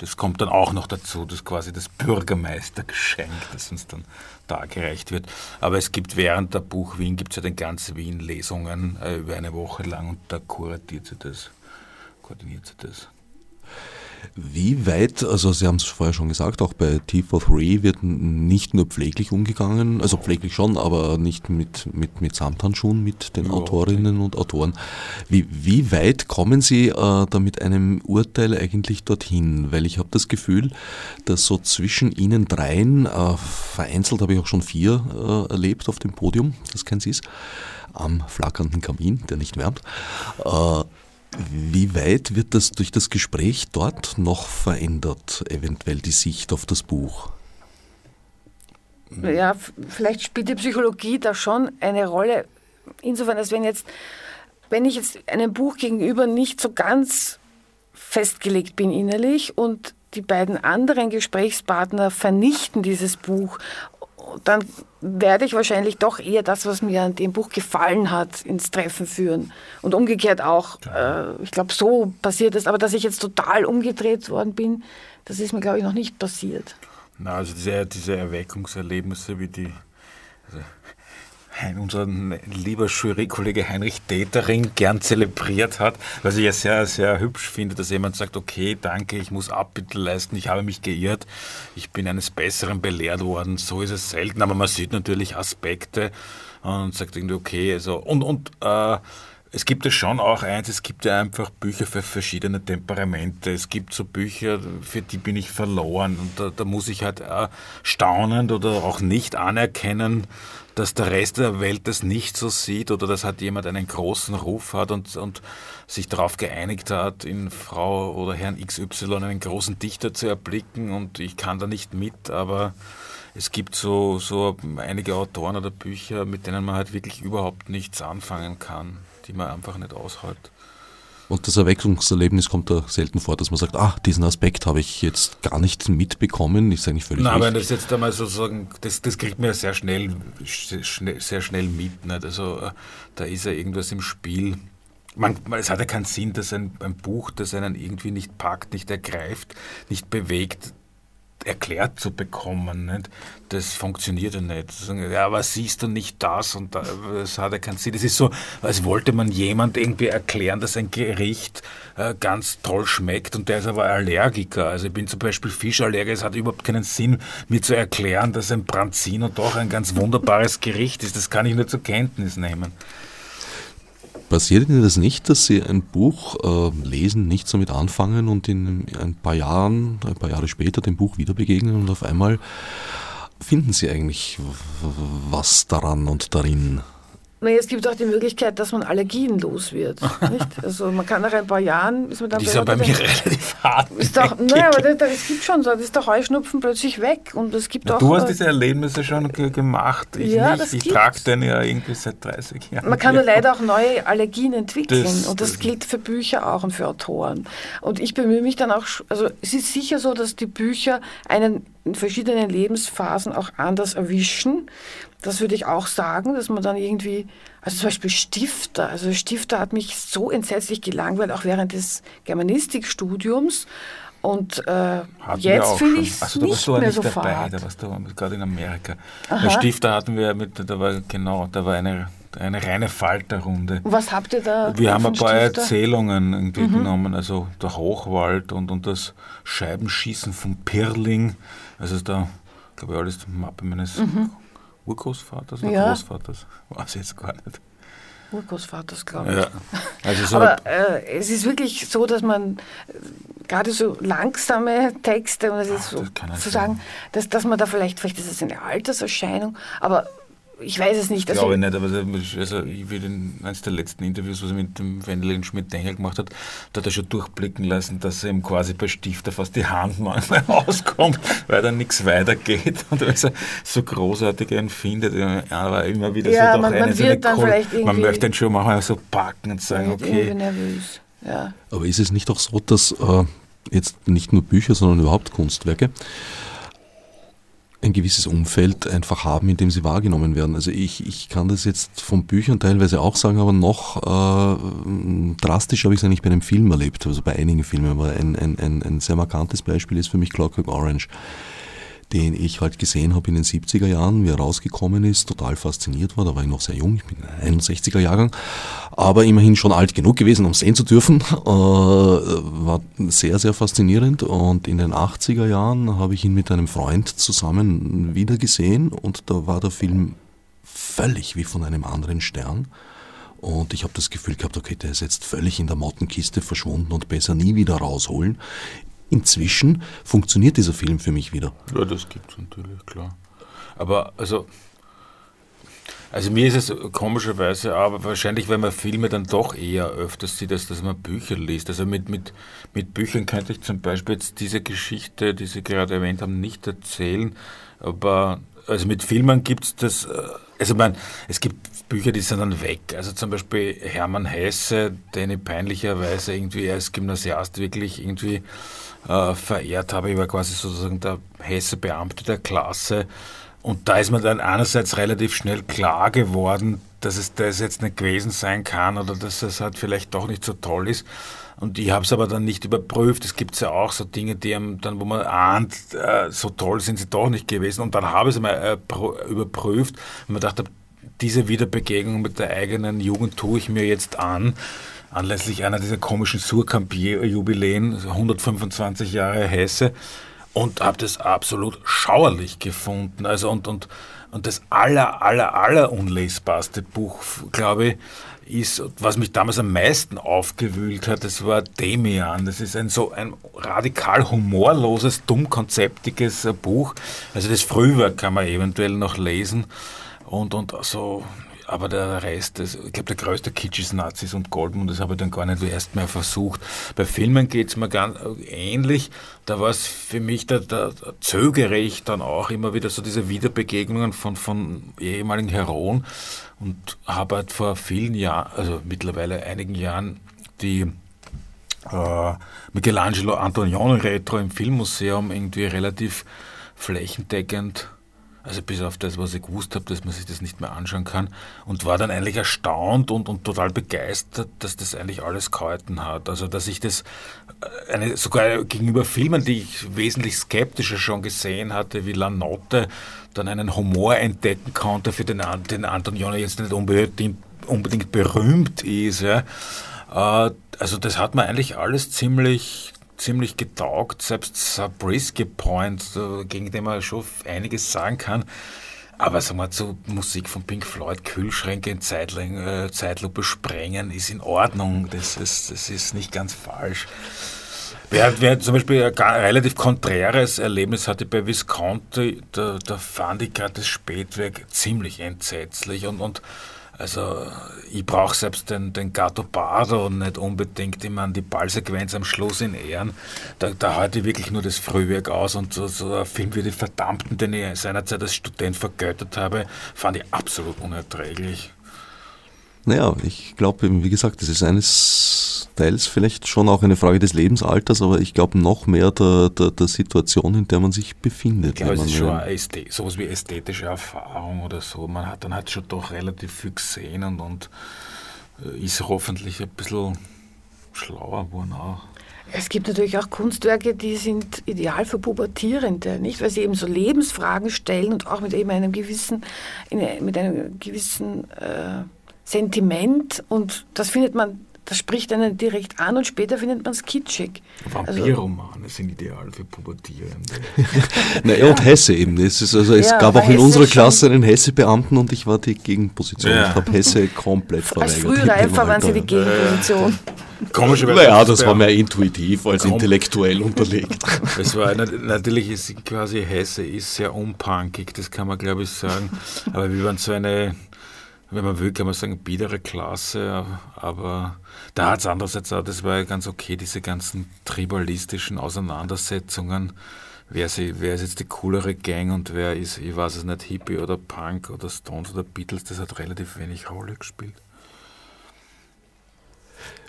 das kommt dann auch noch dazu, das quasi das Bürgermeistergeschenk, das uns dann dargereicht wird. Aber es gibt während der Buch Wien, gibt es ja den ganzen Wien Lesungen äh, über eine Woche lang und da kuratiert sie das, koordiniert sie das. Wie weit, also Sie haben es vorher schon gesagt, auch bei T43 wird nicht nur pfleglich umgegangen, also pfleglich schon, aber nicht mit, mit, mit Samthandschuhen mit den Ja, Autorinnen und Autoren. Wie, wie weit kommen Sie äh, da mit einem Urteil eigentlich dorthin? Weil ich habe das Gefühl, dass so zwischen Ihnen dreien, äh, vereinzelt habe ich auch schon vier äh, erlebt auf dem Podium, das kennen Sie es, am flackernden Kamin, der nicht wärmt, äh, wie weit wird das durch das Gespräch dort noch verändert, eventuell die Sicht auf das Buch? Ja, vielleicht spielt die Psychologie da schon eine Rolle. Insofern, als wenn jetzt, wenn ich jetzt einem Buch gegenüber nicht so ganz festgelegt bin innerlich und die beiden anderen Gesprächspartner vernichten dieses Buch, dann werde ich wahrscheinlich doch eher das, was mir an dem Buch gefallen hat, ins Treffen führen. Und umgekehrt auch. Äh, ich glaube, so passiert es. Aber dass ich jetzt total umgedreht worden bin, das ist mir, glaube ich, noch nicht passiert. Na, also diese, diese Erweckungserlebnisse, wie die unser lieber Jurykollege Heinrich Detering gern zelebriert hat, was ich ja sehr, sehr hübsch finde, dass jemand sagt, okay, danke, ich muss Abbitte leisten, ich habe mich geirrt, ich bin eines Besseren belehrt worden, so ist es selten, aber man sieht natürlich Aspekte und sagt irgendwie, okay, also, und, und äh, es gibt ja schon auch eins, es gibt ja einfach Bücher für verschiedene Temperamente. Es gibt so Bücher, für die bin ich verloren. Und da, da muss ich halt äh, staunend oder auch nicht anerkennen, dass der Rest der Welt das nicht so sieht oder dass halt jemand einen großen Ruf hat und, und sich darauf geeinigt hat, in Frau oder Herrn XY einen großen Dichter zu erblicken. Und ich kann da nicht mit, aber es gibt so, so einige Autoren oder Bücher, mit denen man halt wirklich überhaupt nichts anfangen kann, die man einfach nicht aushält. Und das Erweckungserlebnis kommt da selten vor, dass man sagt, ah, diesen Aspekt habe ich jetzt gar nicht mitbekommen. Ist eigentlich völlig aber richtig. das jetzt einmal sozusagen, das, das kriegt man ja sehr schnell, schnell sehr schnell mit. Nicht? Also äh, da ist ja irgendwas im Spiel. Man, man- es hat ja keinen Sinn, dass ein, ein Buch, das einen irgendwie nicht packt, nicht ergreift, nicht bewegt, erklärt zu bekommen. Nicht? Das funktioniert ja nicht. Ja, aber siehst du nicht das? Und da- das hat ja keinen Sinn. Das ist so, als wollte man jemand irgendwie erklären, dass ein Gericht äh, ganz toll schmeckt und der ist aber Allergiker. Also ich bin zum Beispiel Fischallergiker. Es hat überhaupt keinen Sinn, mir zu erklären, dass ein Branzino doch ein ganz wunderbares Gericht ist. Das kann ich nur zur Kenntnis nehmen. Passiert Ihnen das nicht, dass Sie ein Buch äh, lesen, nicht so mit anfangen und in ein paar Jahren, ein paar Jahre später dem Buch wieder begegnen und auf einmal finden Sie eigentlich was daran und darin? Naja, es gibt auch die Möglichkeit, dass man Allergien los wird. Nicht? Also man kann nach ein paar Jahren ist man dann Die ist bei mir relativ hart. Ist doch, naja, aber das, das, gibt schon so, das ist der Heuschnupfen plötzlich weg und es gibt ja, auch. Du hast diese Erlebnisse schon gemacht. Ich ja, nicht. Ich trage den ja irgendwie seit 30 Jahren. Man kann nur leider auch neue Allergien entwickeln das, und das, das gilt für Bücher auch und für Autoren. Und ich bemühe mich dann auch, also es ist sicher so, dass die Bücher einen in verschiedenen Lebensphasen auch anders erwischen. Das würde ich auch sagen, dass man dann irgendwie, also zum Beispiel Stifter, also Stifter hat mich so entsetzlich gelangweilt, auch während des Germanistikstudiums. Und äh, jetzt finde ich es also, nicht mehr nicht so dabei, fad. Da warst du gerade in Amerika. Aha. Der Stifter hatten wir mit, da war genau, da war eine, eine reine Falterrunde. Was habt ihr da? Wir haben ein paar Stifter? Erzählungen irgendwie mhm. genommen, also der Hochwald und, und das Scheibenschießen von Pirling. Also da, glaube ich, alles Mappe meines mhm. Urgroßvaters oder ja. Großvaters. Weiß ich jetzt gar nicht. Urgroßvaters, glaube ich. Ja. Also so Aber äh, es ist wirklich so, dass man äh, gerade so langsame Texte, um das jetzt so das zu sagen, dass, dass man da vielleicht, vielleicht ist es eine Alterserscheinung, aber ich weiß es nicht. Also Glaube ich nicht, aber also ich will in eines der letzten Interviews, was er mit dem Wendelin Schmidt-Dengel gemacht hat, da hat er schon durchblicken lassen, dass er ihm quasi bei Stifter fast die Hand manchmal rauskommt, weil dann nichts weitergeht und weil er so großartig einen findet. Ja, aber immer wieder ja, so doch man, eine, man, so eine cool, man möchte ihn schon mal so packen und sagen, okay. Nervös. Ja. Aber ist es nicht auch so, dass äh, jetzt nicht nur Bücher, sondern überhaupt Kunstwerke ein gewisses Umfeld einfach haben, in dem sie wahrgenommen werden. Also ich, ich kann das jetzt von Büchern teilweise auch sagen, aber noch äh, drastisch habe ich es eigentlich bei einem Film erlebt, also bei einigen Filmen. Aber ein, ein, ein, ein sehr markantes Beispiel ist für mich Clockwork Orange den ich halt gesehen habe in den 70er Jahren, wie er rausgekommen ist, total fasziniert war. Da war ich noch sehr jung, ich bin 61er Jahrgang, aber immerhin schon alt genug gewesen, um sehen zu dürfen. Äh, war sehr, sehr faszinierend und in den 80er Jahren habe ich ihn mit einem Freund zusammen wieder gesehen und da war der Film völlig wie von einem anderen Stern. Und ich habe das Gefühl gehabt, okay, der ist jetzt völlig in der Mottenkiste verschwunden und besser nie wieder rausholen. Inzwischen funktioniert dieser Film für mich wieder. Ja, das gibt es natürlich, klar. Aber also, also mir ist es komischerweise, aber wahrscheinlich, weil man Filme dann doch eher öfters sieht, als dass man Bücher liest. Also mit, mit, mit Büchern könnte ich zum Beispiel jetzt diese Geschichte, die Sie gerade erwähnt haben, nicht erzählen. Aber also mit Filmen gibt es das, äh, also man, es gibt Bücher, die sind dann weg. Also zum Beispiel Hermann Hesse, den ich peinlicherweise irgendwie als Gymnasiast wirklich irgendwie äh, verehrt habe. Ich war quasi sozusagen der Hesse-Beamte der Klasse. Und da ist mir dann einerseits relativ schnell klar geworden, dass es das jetzt nicht gewesen sein kann oder dass es halt vielleicht doch nicht so toll ist. Und ich habe es aber dann nicht überprüft. Es gibt ja auch so Dinge, die einem dann, wo man ahnt, äh, so toll sind sie doch nicht gewesen. Und dann habe ich es mal äh, überprüft und mir dachte, diese Wiederbegegnung mit der eigenen Jugend tue ich mir jetzt an anlässlich einer dieser komischen Surkamp-Jubiläen, 125 Jahre Hesse, und habe das absolut schauerlich gefunden. Also und, und, und das aller, aller, aller unlesbarste Buch, glaube ich, ist, was mich damals am meisten aufgewühlt hat, das war Demian. Das ist ein so ein radikal humorloses, dummkonzeptiges Buch. Also das Frühwerk kann man eventuell noch lesen. Und, und so aber der Rest, das, ich glaube, der größte Kitsch ist Nazis und Goldman, das habe ich dann gar nicht erst mehr versucht. Bei Filmen geht es mir ganz ähnlich. Da war es für mich, da, da zögere ich dann auch immer wieder so diese Wiederbegegnungen von, von ehemaligen Heroen und habe halt vor vielen Jahren, also mittlerweile einigen Jahren, die äh, Michelangelo Antonioni Retro im Filmmuseum irgendwie relativ flächendeckend also bis auf das, was ich gewusst habe, dass man sich das nicht mehr anschauen kann. Und war dann eigentlich erstaunt und, und total begeistert, dass das eigentlich alles gehalten hat. Also dass ich das äh, eine, sogar gegenüber Filmen, die ich wesentlich skeptischer schon gesehen hatte, wie La Notte, dann einen Humor entdecken konnte, für den, den Antonioni jetzt nicht unbedingt, unbedingt berühmt ist. Ja. Äh, also das hat man eigentlich alles ziemlich ziemlich getaugt, selbst Sabrisky Point, gegen den man schon einiges sagen kann. Aber sagen wir zu Musik von Pink Floyd, Kühlschränke in Zeitling, äh, Zeitlupe sprengen, ist in Ordnung. Das ist, das ist nicht ganz falsch. Wer, wer zum Beispiel ein relativ konträres Erlebnis hatte bei Visconti, da, da fand ich gerade das Spätwerk ziemlich entsetzlich und, und Also ich brauche selbst den, den Gato Bardo nicht unbedingt immer an die Ballsequenz am Schluss in Ehren. Da, da halte ich wirklich nur das Frühwerk aus und so, so ein Film wie Die Verdammten, den ich seinerzeit als Student vergöttert habe, fand ich absolut unerträglich. Naja, ich glaube, wie gesagt, das ist eines Teils vielleicht schon auch eine Frage des Lebensalters, aber ich glaube noch mehr der, der, der, Situation, in der man sich befindet. Ich glaube, es ist schon eine sowas wie ästhetische Erfahrung oder so. Man hat dann halt schon doch relativ viel gesehen und, und äh, ist hoffentlich ein bisschen schlauer geworden auch. Es gibt natürlich auch Kunstwerke, die sind ideal für Pubertierende, nicht? Weil sie eben so Lebensfragen stellen und auch mit eben einem gewissen, mit einem gewissen äh, Sentiment und das findet man, das spricht einen direkt an und später findet man es kitschig. Vampirromane also, sind ideal für Pubertierende. naja, und Hesse eben. Es, ist also, es ja, gab auch in Hesse unserer Klasse einen Hesse-Beamten und ich war die Gegenposition. Ja. Ich habe Hesse komplett verweigert. Als Frühreifer waren Sie die Gegenposition. Komischerweise. Naja, das war mehr intuitiv als intellektuell unterlegt. Es war natürlich ist quasi Hesse ist sehr unpunkig, das kann man glaube ich sagen. Aber wir waren so eine wenn man will, kann man sagen, biedere Klasse, aber da hat es andererseits auch, das war ja ganz okay, diese ganzen tribalistischen Auseinandersetzungen. Wer, sie, wer ist jetzt die coolere Gang und wer ist, ich weiß es nicht, Hippie oder Punk oder Stones oder Beatles, das hat relativ wenig Rolle gespielt.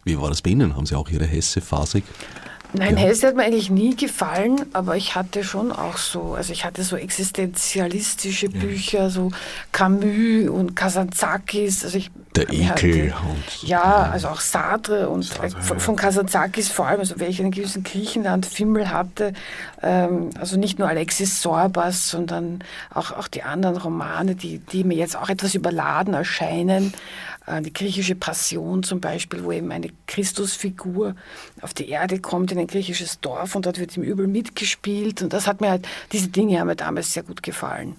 Wie war das bei Ihnen? Haben Sie auch Ihre Hesse-Phasig? Nein, ja. Hesse hat mir eigentlich nie gefallen, aber ich hatte schon auch so, also ich hatte so existenzialistische ja. Bücher, so Camus und Kazantzakis. Also ich, Der Ekel. Hatte, und, ja, also auch Sartre und Sartre, von, von Kazantzakis vor allem, also weil ich einen gewissen Griechenland-Fimmel hatte, ähm, also nicht nur Alexis Sorbas, sondern auch, auch die anderen Romane, die, die mir jetzt auch etwas überladen erscheinen. Äh, die griechische Passion zum Beispiel, wo eben eine Christusfigur auf die Erde kommt in ein griechisches Dorf und dort wird ihm übel mitgespielt. Und das hat mir halt, diese Dinge haben mir damals sehr gut gefallen.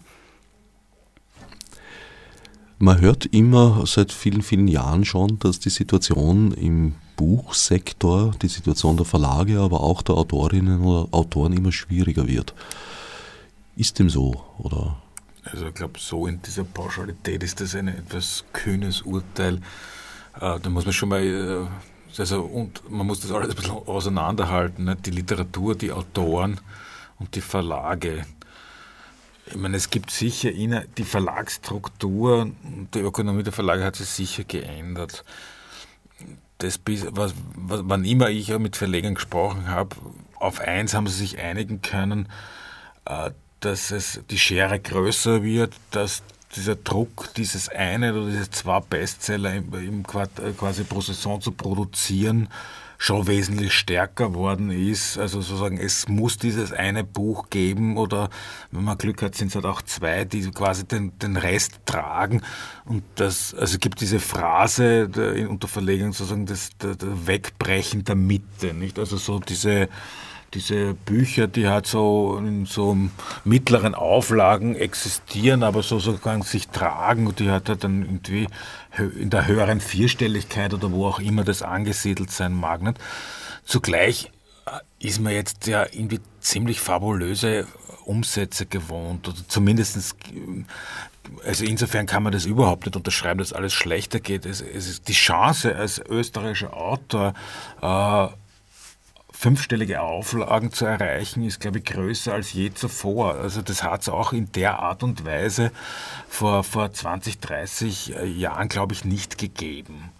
Man hört immer seit vielen, vielen Jahren schon, dass die Situation im Buchsektor, die Situation der Verlage, aber auch der Autorinnen oder Autoren immer schwieriger wird. Ist dem so, oder? Also ich glaube, so in dieser Pauschalität ist das ein etwas kühnes Urteil. Äh, da muss man schon mal, äh, also und man muss das alles ein bisschen auseinanderhalten, ne? die Literatur, die Autoren und die Verlage. Ich meine, es gibt sicher in die Verlagsstruktur und die Ökonomie der Verlage hat sich sicher geändert. Das, was, was, wann immer ich mit Verlegern gesprochen habe, auf eins haben sie sich einigen können, äh, dass es die Schere größer wird, dass dieser Druck, dieses eine oder diese zwei Bestseller im, im äh, quasi pro Saison zu produzieren, schon wesentlich stärker worden ist. Also sozusagen, es muss dieses eine Buch geben oder wenn man Glück hat, sind es halt auch zwei, die quasi den, den Rest tragen. Und das, also gibt diese Phrase der, unter Verlegung sozusagen das, der Wegbrechen der Mitte, nicht? Also so diese diese Bücher, die halt so in so mittleren Auflagen existieren, aber so sozusagen sich tragen und die hat halt dann irgendwie in der höheren Vierstelligkeit oder wo auch immer das angesiedelt sein mag. Nicht? Zugleich äh, ist man jetzt ja irgendwie ziemlich fabulöse Umsätze gewohnt oder zumindest also insofern kann man das überhaupt nicht unterschreiben, dass alles schlechter geht. Es, es ist die Chance als österreichischer Autor äh, fünfstellige Auflagen zu erreichen, ist, glaube ich, größer als je zuvor. Also das hat es auch in der Art und Weise vor, vor 20, 30 äh, Jahren, glaube ich, nicht gegeben.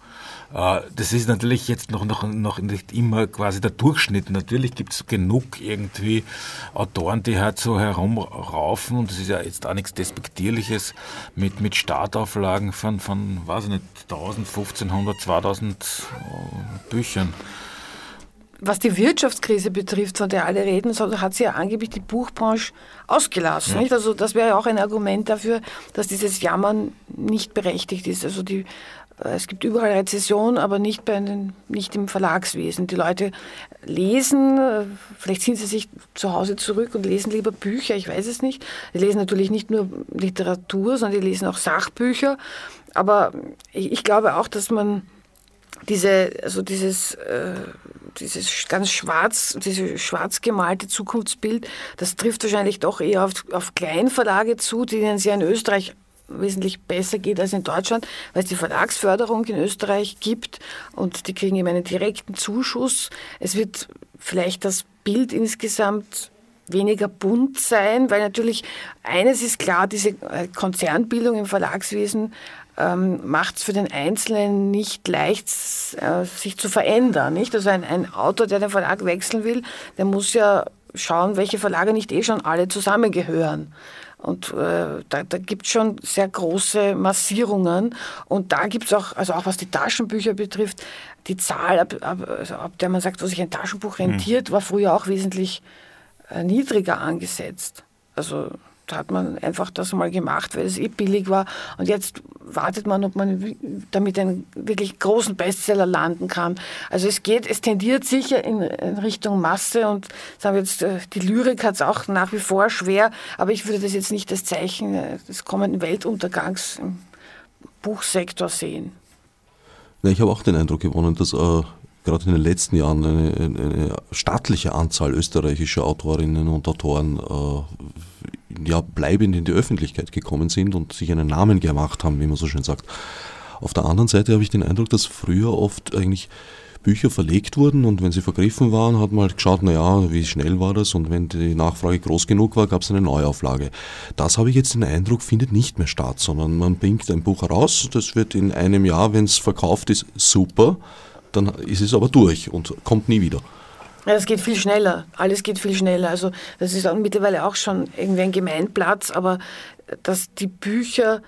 Äh, das ist natürlich jetzt noch, noch, noch nicht immer quasi der Durchschnitt. Natürlich gibt es genug irgendwie Autoren, die halt so herumraufen und das ist ja jetzt auch nichts Despektierliches mit, mit Startauflagen von, von, weiß ich nicht, 1000, 1500, 2000 Büchern was die Wirtschaftskrise betrifft, von der alle reden, hat sie ja angeblich die Buchbranche ausgelassen. Nicht? Also das wäre ja auch ein Argument dafür, dass dieses Jammern nicht berechtigt ist. Also die, äh, es gibt überall Rezession, aber nicht, bei den, nicht im Verlagswesen. Die Leute lesen, äh, vielleicht ziehen sie sich zu Hause zurück und lesen lieber Bücher, ich weiß es nicht. Die lesen natürlich nicht nur Literatur, sondern die lesen auch Sachbücher. Aber ich glaube auch, dass man diese, also dieses, äh, dieses ganz schwarz, dieses schwarz gemalte Zukunftsbild, das trifft wahrscheinlich doch eher auf, auf Kleinverlage zu, denen es ja in Österreich wesentlich besser geht als in Deutschland, weil es die Verlagsförderung in Österreich gibt und die kriegen eben einen direkten Zuschuss. Es wird vielleicht das Bild insgesamt weniger bunt sein, weil natürlich eines ist klar, diese äh, Konzernbildung im Verlagswesen ähm, macht es für den Einzelnen nicht leicht, äh, sich zu verändern. Nicht? Also ein, ein Autor, der den Verlag wechseln will, der muss ja schauen, welche Verlage nicht eh schon alle zusammengehören. Und äh, da, da gibt es schon sehr große Massierungen. Und da gibt es auch, also auch was die Taschenbücher betrifft, die Zahl, ab, ab, also ab der man sagt, wo sich ein Taschenbuch rentiert, mhm. war früher auch wesentlich äh, niedriger angesetzt. Also hat man einfach das mal gemacht, weil es eh billig war. Und jetzt wartet man, ob man damit einen wirklich großen Bestseller landen kann. Also es geht, es tendiert sicher in, Richtung Masse und sagen wir jetzt, äh, die Lyrik hat es auch nach wie vor schwer, aber ich würde das jetzt nicht als Zeichen äh, des kommenden Weltuntergangs im Buchsektor sehen. Ja, ich habe auch den Eindruck gewonnen, dass äh, gerade in den letzten Jahren eine, eine stattliche Anzahl österreichischer Autorinnen und Autoren äh, ja, bleibend in die Öffentlichkeit gekommen sind und sich einen Namen gemacht haben, wie man so schön sagt. Auf der anderen Seite habe ich den Eindruck, dass früher oft eigentlich Bücher verlegt wurden und wenn sie vergriffen waren, hat man halt geschaut, naja, wie schnell war das und wenn die Nachfrage groß genug war, gab es eine Neuauflage. Das habe ich jetzt den Eindruck, findet nicht mehr statt, sondern man bringt ein Buch heraus, das wird in einem Jahr, wenn es verkauft ist, super dann ist es aber durch und kommt nie wieder. Ja, das geht viel schneller. Alles geht viel schneller. Also das ist auch mittlerweile auch schon irgendwie ein Gemeinplatz, aber dass die Bücher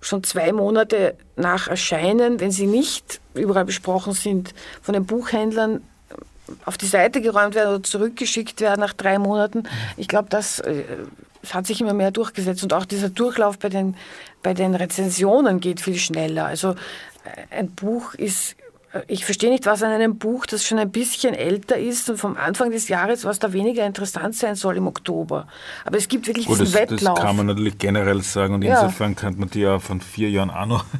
schon zwei Monate nach Erscheinen, wenn sie nicht überall besprochen sind, von den Buchhändlern auf die Seite geräumt werden oder zurückgeschickt werden nach drei Monaten. Ich glaube, das, äh, das hat sich immer mehr durchgesetzt. Und auch dieser Durchlauf bei den, bei den Rezensionen geht viel schneller. Also äh, ein Buch ist ich verstehe nicht, was an einem Buch, das schon ein bisschen älter ist und vom Anfang des Jahres, was da weniger interessant sein soll im Oktober. Aber es gibt wirklich Gut, diesen das, Wettlauf. Das kann man natürlich generell sagen und ja. insofern könnte man die ja von vier Jahren auch noch.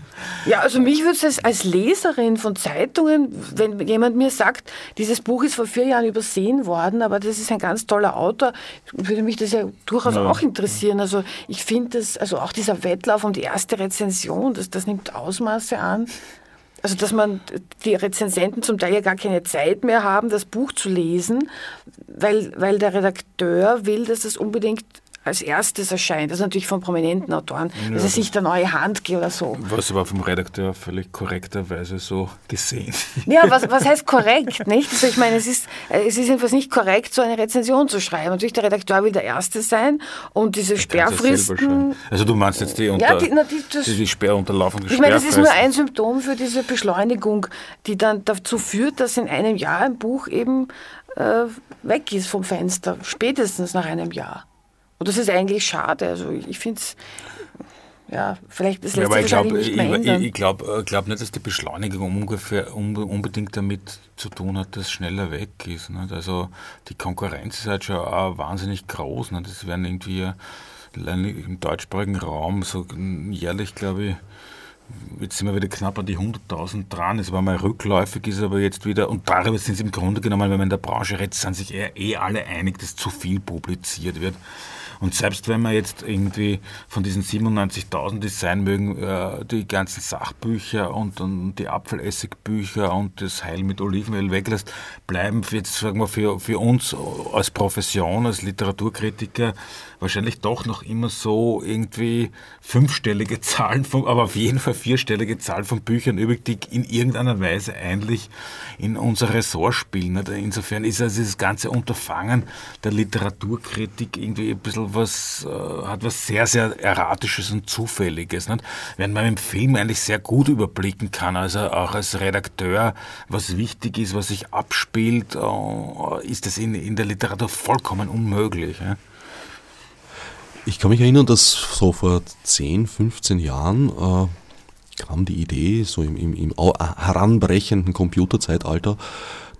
Ja, also mich würde es als Leserin von Zeitungen, wenn jemand mir sagt, dieses Buch ist vor vier Jahren übersehen worden, aber das ist ein ganz toller Autor, würde mich das ja durchaus ja. auch interessieren. Also ich finde das, also auch dieser Wettlauf um die erste Rezension, das, das nimmt Ausmaße an. Also, dass man die Rezensenten zum Teil ja gar keine Zeit mehr haben, das Buch zu lesen, weil, weil der Redakteur will, dass es unbedingt als erstes erscheint. Das ist natürlich von prominenten Autoren. Ja, dass es sich der neue Handke oder so. Was aber vom Redakteur völlig korrekterweise so gesehen. Ja, was, was heißt korrekt, nicht? Also ich meine, es ist, es ist jedenfalls nicht korrekt, so eine Rezension zu schreiben. Natürlich, der Redakteur will der Erste sein und diese Sperrfristen... Also du meinst jetzt die, unter, ja, die, na, die, das, die, die Sperrunterlaufung Ich meine, das ist nur ein Symptom für diese Beschleunigung, die dann dazu führt, dass in einem Jahr ein Buch eben äh, weg ist vom Fenster, spätestens nach einem Jahr. Und das ist eigentlich schade. Also ich finde es, ja, vielleicht das lässt ja, sich glaub, nicht mehr ändern. Ich, ich glaube äh, glaub nicht, dass die Beschleunigung ungefähr unbedingt damit zu tun hat, dass es schneller weg ist. Nicht? Also die Konkurrenz ist halt schon wahnsinnig groß. Nicht? Das werden irgendwie im deutschsprachigen Raum so jährlich, glaube ich, jetzt sind wir wieder knapp an die 100.000 dran. Es war mal rückläufig, ist aber jetzt wieder, und darüber sind sie im Grunde genommen, wenn man in der Branche redet, sind sich eher, eh alle einig, dass zu viel publiziert wird. Und selbst wenn man jetzt irgendwie von diesen 97.000, die sein mögen, äh, die ganzen Sachbücher und, und die Apfelessigbücher und das Heil mit Olivenöl weglässt, bleiben jetzt, sagen wir, für, für uns als Profession, als Literaturkritiker wahrscheinlich doch noch immer so irgendwie fünfstellige Zahlen, von, aber auf jeden Fall vierstellige Zahlen von Büchern übrig, die in irgendeiner Weise eigentlich in unser Ressort spielen. Insofern ist also das ganze Unterfangen der Literaturkritik irgendwie ein bisschen was, äh, hat was sehr, sehr Erratisches und Zufälliges. Nicht? Während man im Film eigentlich sehr gut überblicken kann, also auch als Redakteur, was wichtig ist, was sich abspielt, äh, ist das in, in der Literatur vollkommen unmöglich. Ja? Ich kann mich erinnern, dass so vor 10, 15 Jahren äh, kam die Idee, so im, im, im heranbrechenden Computerzeitalter,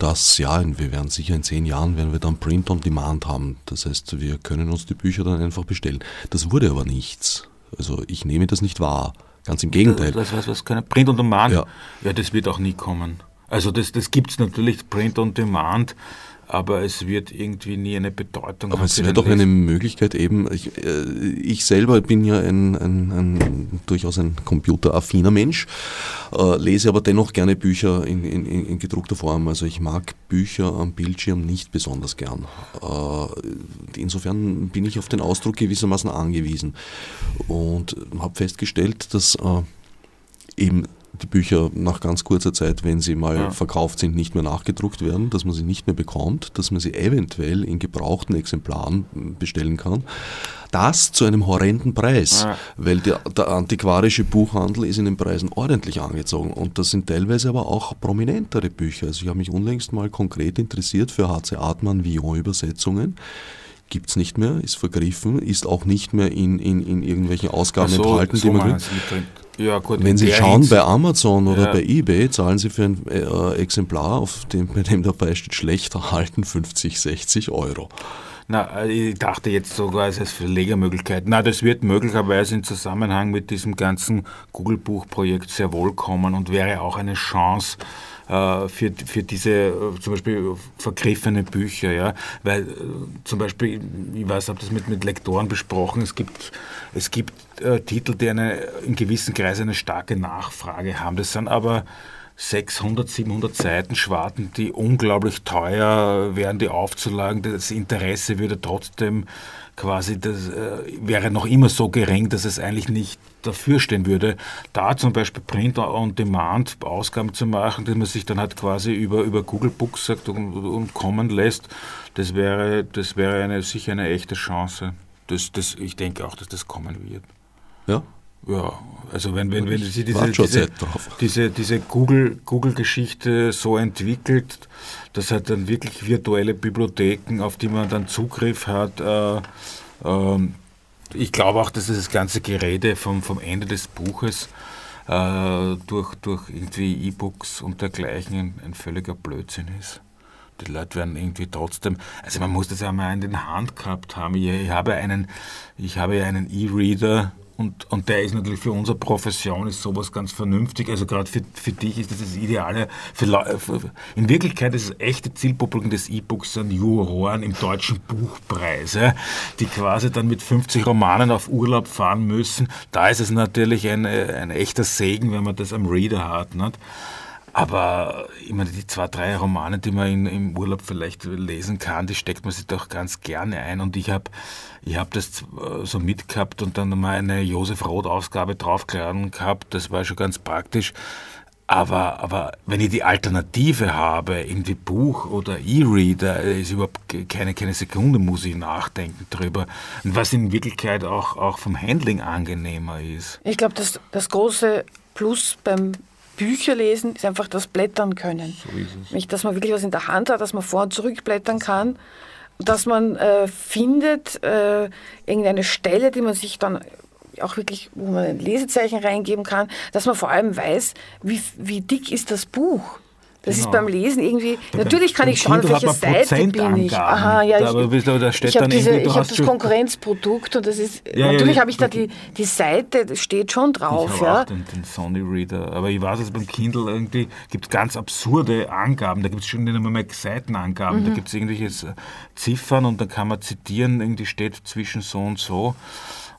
dass ja, wir werden sicher in 10 Jahren werden wir dann Print on Demand haben. Das heißt, wir können uns die Bücher dann einfach bestellen. Das wurde aber nichts. Also ich nehme das nicht wahr. Ganz im Gegenteil. Was, was, was können Print on Demand? Ja. ja, das wird auch nie kommen. Also das, das gibt es natürlich, Print on Demand aber es wird irgendwie nie eine Bedeutung haben. Aber es wäre doch eine Möglichkeit eben, ich, äh, ich selber bin ja ein, ein, ein, durchaus ein computeraffiner Mensch, äh, lese aber dennoch gerne Bücher in, in, in, gedruckter Form. Also ich mag Bücher am Bildschirm nicht besonders gern. Äh, insofern bin ich auf den Ausdruck gewissermaßen angewiesen und habe festgestellt, dass äh, eben die Bücher nach ganz kurzer Zeit, wenn sie mal ja. verkauft sind, nicht mehr nachgedruckt werden, dass man sie nicht mehr bekommt, dass man sie eventuell in gebrauchten Exemplaren bestellen kann. Das zu einem horrenden Preis, ja. weil der, der, antiquarische Buchhandel ist in den Preisen ordentlich angezogen und das sind teilweise aber auch prominentere Bücher. Also ich habe mich unlängst mal konkret interessiert für H.C. Artmann Villon-Übersetzungen gibt es nicht mehr, ist vergriffen, ist auch nicht mehr in, in, in irgendwelchen Ausgaben so, enthalten, so die man kriegt. Ja, gut, Wenn Sie schauen bei Amazon oder ja. bei eBay, zahlen Sie für ein äh, Exemplar, auf dem, bei dem dabei steht, schlecht erhalten 50, 60 Euro. Na, ich dachte jetzt sogar, es ist Verlegermöglichkeit. Na, das wird möglicherweise im Zusammenhang mit diesem ganzen Google-Buch-Projekt sehr wohl kommen und wäre auch eine Chance, äh, für, für diese äh, zum Beispiel vergriffene Bücher, ja, weil äh, zum Beispiel, ich weiß, ich habe das mit, mit Lektoren besprochen, es gibt, es gibt äh, Titel, die eine, in gewissen Kreisen eine starke Nachfrage haben. Das sind aber 600, 700 Seiten Schwarten, die unglaublich teuer wären, die aufzulagen. Das Interesse würde trotzdem quasi, das äh, wäre noch immer so gering, dass es eigentlich nicht dafür stehen würde, da zum Beispiel Print on Demand Ausgaben zu machen, die man sich dann halt quasi über, über Google Books sagt und, und kommen lässt, das wäre, das wäre eine, sicher eine echte Chance. Das, das, ich denke auch, dass das kommen wird. Ja? Ja, also wenn, wenn, wenn sie diese, diese, diese, diese Google-Geschichte Google so entwickelt, dass halt dann wirklich virtuelle Bibliotheken, auf die man dann Zugriff hat, äh, äh, ich glaube auch, dass das ganze Gerede vom, vom Ende des Buches äh, durch, durch irgendwie E-Books und dergleichen ein, ein völliger Blödsinn ist die Leute werden irgendwie trotzdem, also man muss das ja mal in den Hand gehabt haben. Ich, ich habe einen, ich habe ja einen E-Reader und, und der ist natürlich für unsere Profession ist sowas ganz vernünftig. Also gerade für, für dich ist das das Ideale. Für, für, in Wirklichkeit ist das echte Zielpublikum des E-Books sind Juroren im deutschen Buchpreis, die quasi dann mit 50 Romanen auf Urlaub fahren müssen. Da ist es natürlich ein, ein echter Segen, wenn man das am Reader hat. Nicht? Aber ich meine, die zwei, drei Romane, die man in, im Urlaub vielleicht lesen kann, die steckt man sich doch ganz gerne ein. Und ich habe ich hab das äh, so mitgehabt und dann mal eine Josef Roth-Ausgabe draufgeladen gehabt. Das war schon ganz praktisch. Aber, aber wenn ich die Alternative habe, irgendwie Buch oder E-Reader, ist überhaupt keine, keine Sekunde muss ich nachdenken drüber. Was in Wirklichkeit auch, auch vom Handling angenehmer ist. Ich glaube, das, das große Plus beim Bücher lesen ist einfach das Blättern können. So ist es. Dass man wirklich was in der Hand hat, dass man vor und zurück blättern kann, dass man äh, findet äh, irgendeine Stelle, die man sich dann auch wirklich, wo man ein Lesezeichen reingeben kann, dass man vor allem weiß, wie, wie dick ist das Buch. Das genau. ist beim Lesen irgendwie. Bei natürlich kann ich schauen, auf welche Seite bin ich. Aha, ja, ich, ich, ich habe hab das Konkurrenzprodukt und das ist. Ja, natürlich ja, habe ich da die, die Seite, das steht schon drauf. Ich ja. auch den, den Sony Reader. Aber ich weiß, dass beim Kindle irgendwie gibt ganz absurde Angaben. Da gibt es schon nicht einmal Seitenangaben. Mhm. Da gibt es irgendwelche Ziffern und dann kann man zitieren, irgendwie steht zwischen so und so.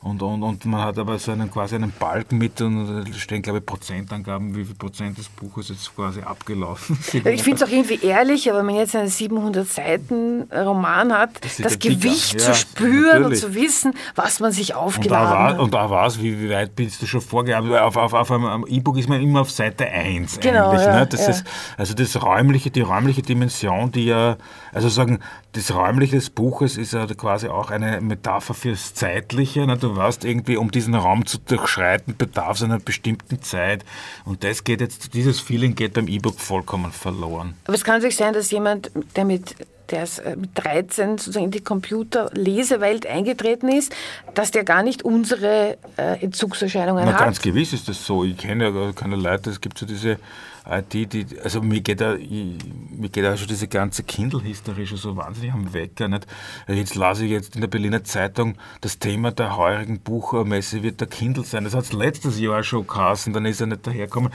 Und, und, und man hat aber so einen quasi einen Balken mit und da stehen, glaube ich, Prozentangaben, wie viel Prozent des Buches jetzt quasi abgelaufen sind. Ich finde es auch irgendwie ehrlich, aber wenn man jetzt einen 700 Seiten Roman hat, das, das Gewicht zu spüren natürlich. und zu wissen, was man sich aufgeladen hat. Und da war es, wie, wie, weit bist du schon vorgearbeitet? Auf, auf, auf einem E-Book ist man immer auf Seite 1 genau, eigentlich. Ja, ne? das ja. ist, also das räumliche, die räumliche Dimension, die ja, also sagen, das räumliche des Buches ist ja quasi auch eine Metapher fürs Zeitliche. Ne? Du weißt irgendwie, um diesen Raum zu durchschreiten, bedarf es einer bestimmten Zeit. Und das geht jetzt, dieses Feeling geht beim E-Book vollkommen verloren. Aber es kann natürlich sein, dass jemand, der mit der ist äh, mit 13 sozusagen in die Computerlesewelt eingetreten ist, dass der gar nicht unsere äh, Entzugserscheinungen Na, hat. Ganz gewiss ist das so. Ich kenne ja keine Leute, es gibt so diese IT, die, also mir geht da, mir geht da schon diese ganze Kindle-Hysterie schon so wahnsinnig am Wecker. Nicht? Jetzt lese ich jetzt in der Berliner Zeitung, das Thema der heurigen Buchmesse wird der Kindle sein. Das hat es letztes Jahr schon geheißen, dann ist er nicht dahergekommen.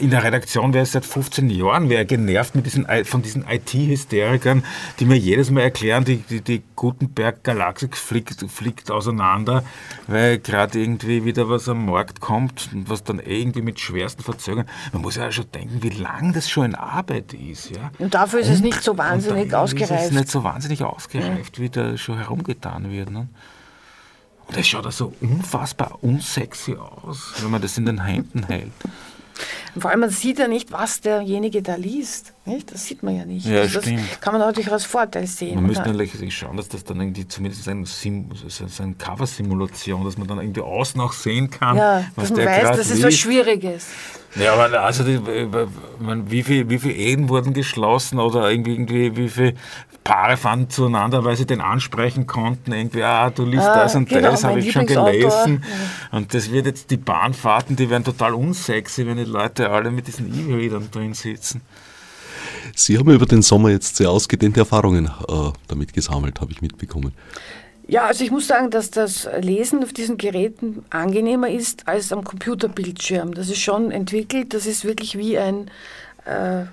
In der Redaktion wäre es seit 15 Jahren wäre genervt mit diesen, von diesen IT-Hysterikern, die mir jedes Mal erklären, die, die, die Gutenberg-Galaxie fliegt, fliegt auseinander, weil gerade irgendwie wieder was am Markt kommt, was dann irgendwie mit schwersten Verzögerungen. Man muss ja schon denken, wie lang das schon in Arbeit ist. Ja? Und dafür ist und, es nicht so wahnsinnig ausgereift. Ist es nicht so wahnsinnig ausgereift, wie da schon herumgetan wird. Ne? Und es schaut auch so unfassbar unsexy aus, wenn man das in den Händen hält. vor allem, man sieht ja nicht, was derjenige da liest. Nicht? Das sieht man ja nicht. Ja, das stimmt. kann man natürlich als Vorteil sehen. Man müsste natürlich schauen, dass das dann irgendwie zumindest ein, Sim, so eine Cover-Simulation, dass man dann irgendwie außen auch sehen kann, ja, was dass man weiß, dass es was Schwieriges. Ja, aber also die, wie viele wie viel Ehen wurden geschlossen oder irgendwie, wie viele Paare fanden zueinander, weil sie den ansprechen konnten, irgendwie, ah, du liest ah, das und genau, das, habe ich schon gelesen. Ja. Und das wird jetzt, die Bahnfahrten, die werden total unsexy, wenn die Leute alle mit diesen E-Readern drin sitzen. Sie haben über den Sommer jetzt sehr ausgedehnte Erfahrungen äh, damit gesammelt, habe ich mitbekommen. Ja, also ich muss sagen, dass das Lesen auf diesen Geräten angenehmer ist als am Computerbildschirm. Das ist schon entwickelt, das ist wirklich wie ein äh,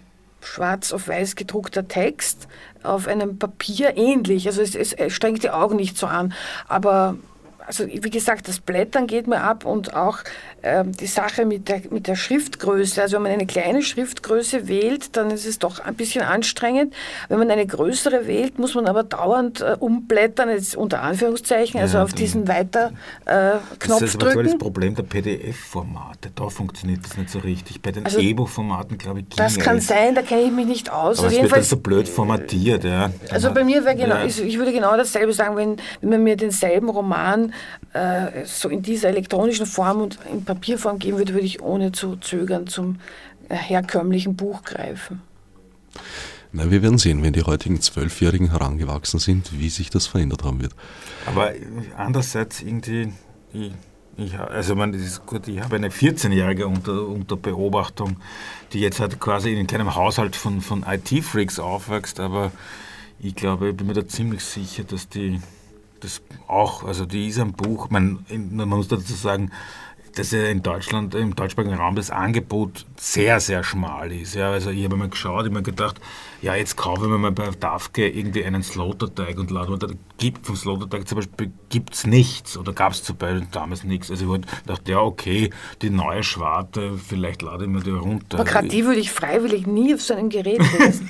schwarz auf weiß gedruckter Text auf einem Papier ähnlich. Also es, es strengt die Augen nicht so an, aber also wie gesagt, das Blättern geht mir ab und auch die Sache mit der, mit der Schriftgröße. Also wenn man eine kleine Schriftgröße wählt, dann ist es doch ein bisschen anstrengend. Wenn man eine größere wählt, muss man aber dauernd äh, umblättern, jetzt unter Anführungszeichen, also ja, auf diesen Weiter-Knopf äh, das ist drücken. Das Problem der PDF-Formate. Da funktioniert das nicht so richtig. Bei den also, E-Buch-Formaten, glaube ich, ging Das kann sein, da kenne ich mich nicht aus. Aber also es wird dann so blöd formatiert. Ja. Also bei mir wäre genau, ja. ich, ich würde genau dasselbe sagen, wenn, wenn man mir denselben Roman äh, so in dieser elektronischen Form und in Papierform geben würde, würde ich ohne zu zögern zum äh, herkömmlichen Buch greifen. Na, wir werden sehen, wenn die heutigen Zwölfjährigen herangewachsen sind, wie sich das verändert haben wird. Aber andererseits irgendwie, ich, ich, also man, ist gut, ich habe eine 14-Jährige unter, unter Beobachtung, die jetzt halt quasi in keinem Haushalt von, von IT-Freaks aufwächst, aber ich glaube, ich bin mir da ziemlich sicher, dass die das auch, also die ist ein Buch, man, man muss dazu sagen, dass ja in Deutschland, im deutschsprachigen Raum das Angebot sehr, sehr schmal ist. Ja, also ich habe mal geschaut, ich habe mir gedacht, ja, jetzt kaufe ich mir mal bei Dafke irgendwie einen Slaughterteig und lade mir gibt vom Slaughterteig zum Beispiel gibt's nichts oder gab es zum Beispiel damals nichts. Also ich dachte, ja, okay, die neue Schwarte, vielleicht lade ich mir die runter. Aber gerade die würde ich freiwillig nie auf so einem Gerät lesen,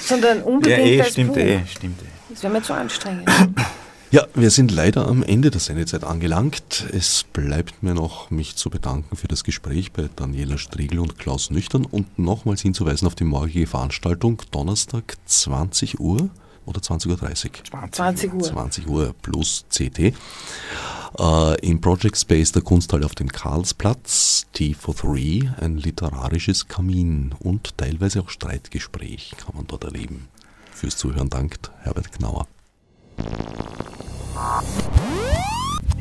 sondern unbedingt ja, eh, stimmt eh, stimmt eh. Das wäre mir zu anstrengend. Ja, wir sind leider am Ende der Sendezeit angelangt. Es bleibt mir noch, mich zu bedanken für das Gespräch bei Daniela Striegel und Klaus Nüchtern und nochmals hinzuweisen auf die morgige Veranstaltung Donnerstag 20 Uhr oder 20.30 Uhr? 20 Uhr. 20 Uhr plus CT. Äh, Im Project Space der Kunsthalle auf dem Karlsplatz, T for Three, ein literarisches Kamin und teilweise auch Streitgespräch kann man dort erleben. Fürs Zuhören dankt Herbert Knauer.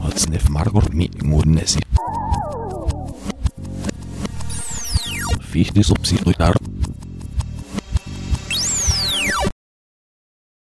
Odsnev Margot mi murnesi. Fichtis obsidiar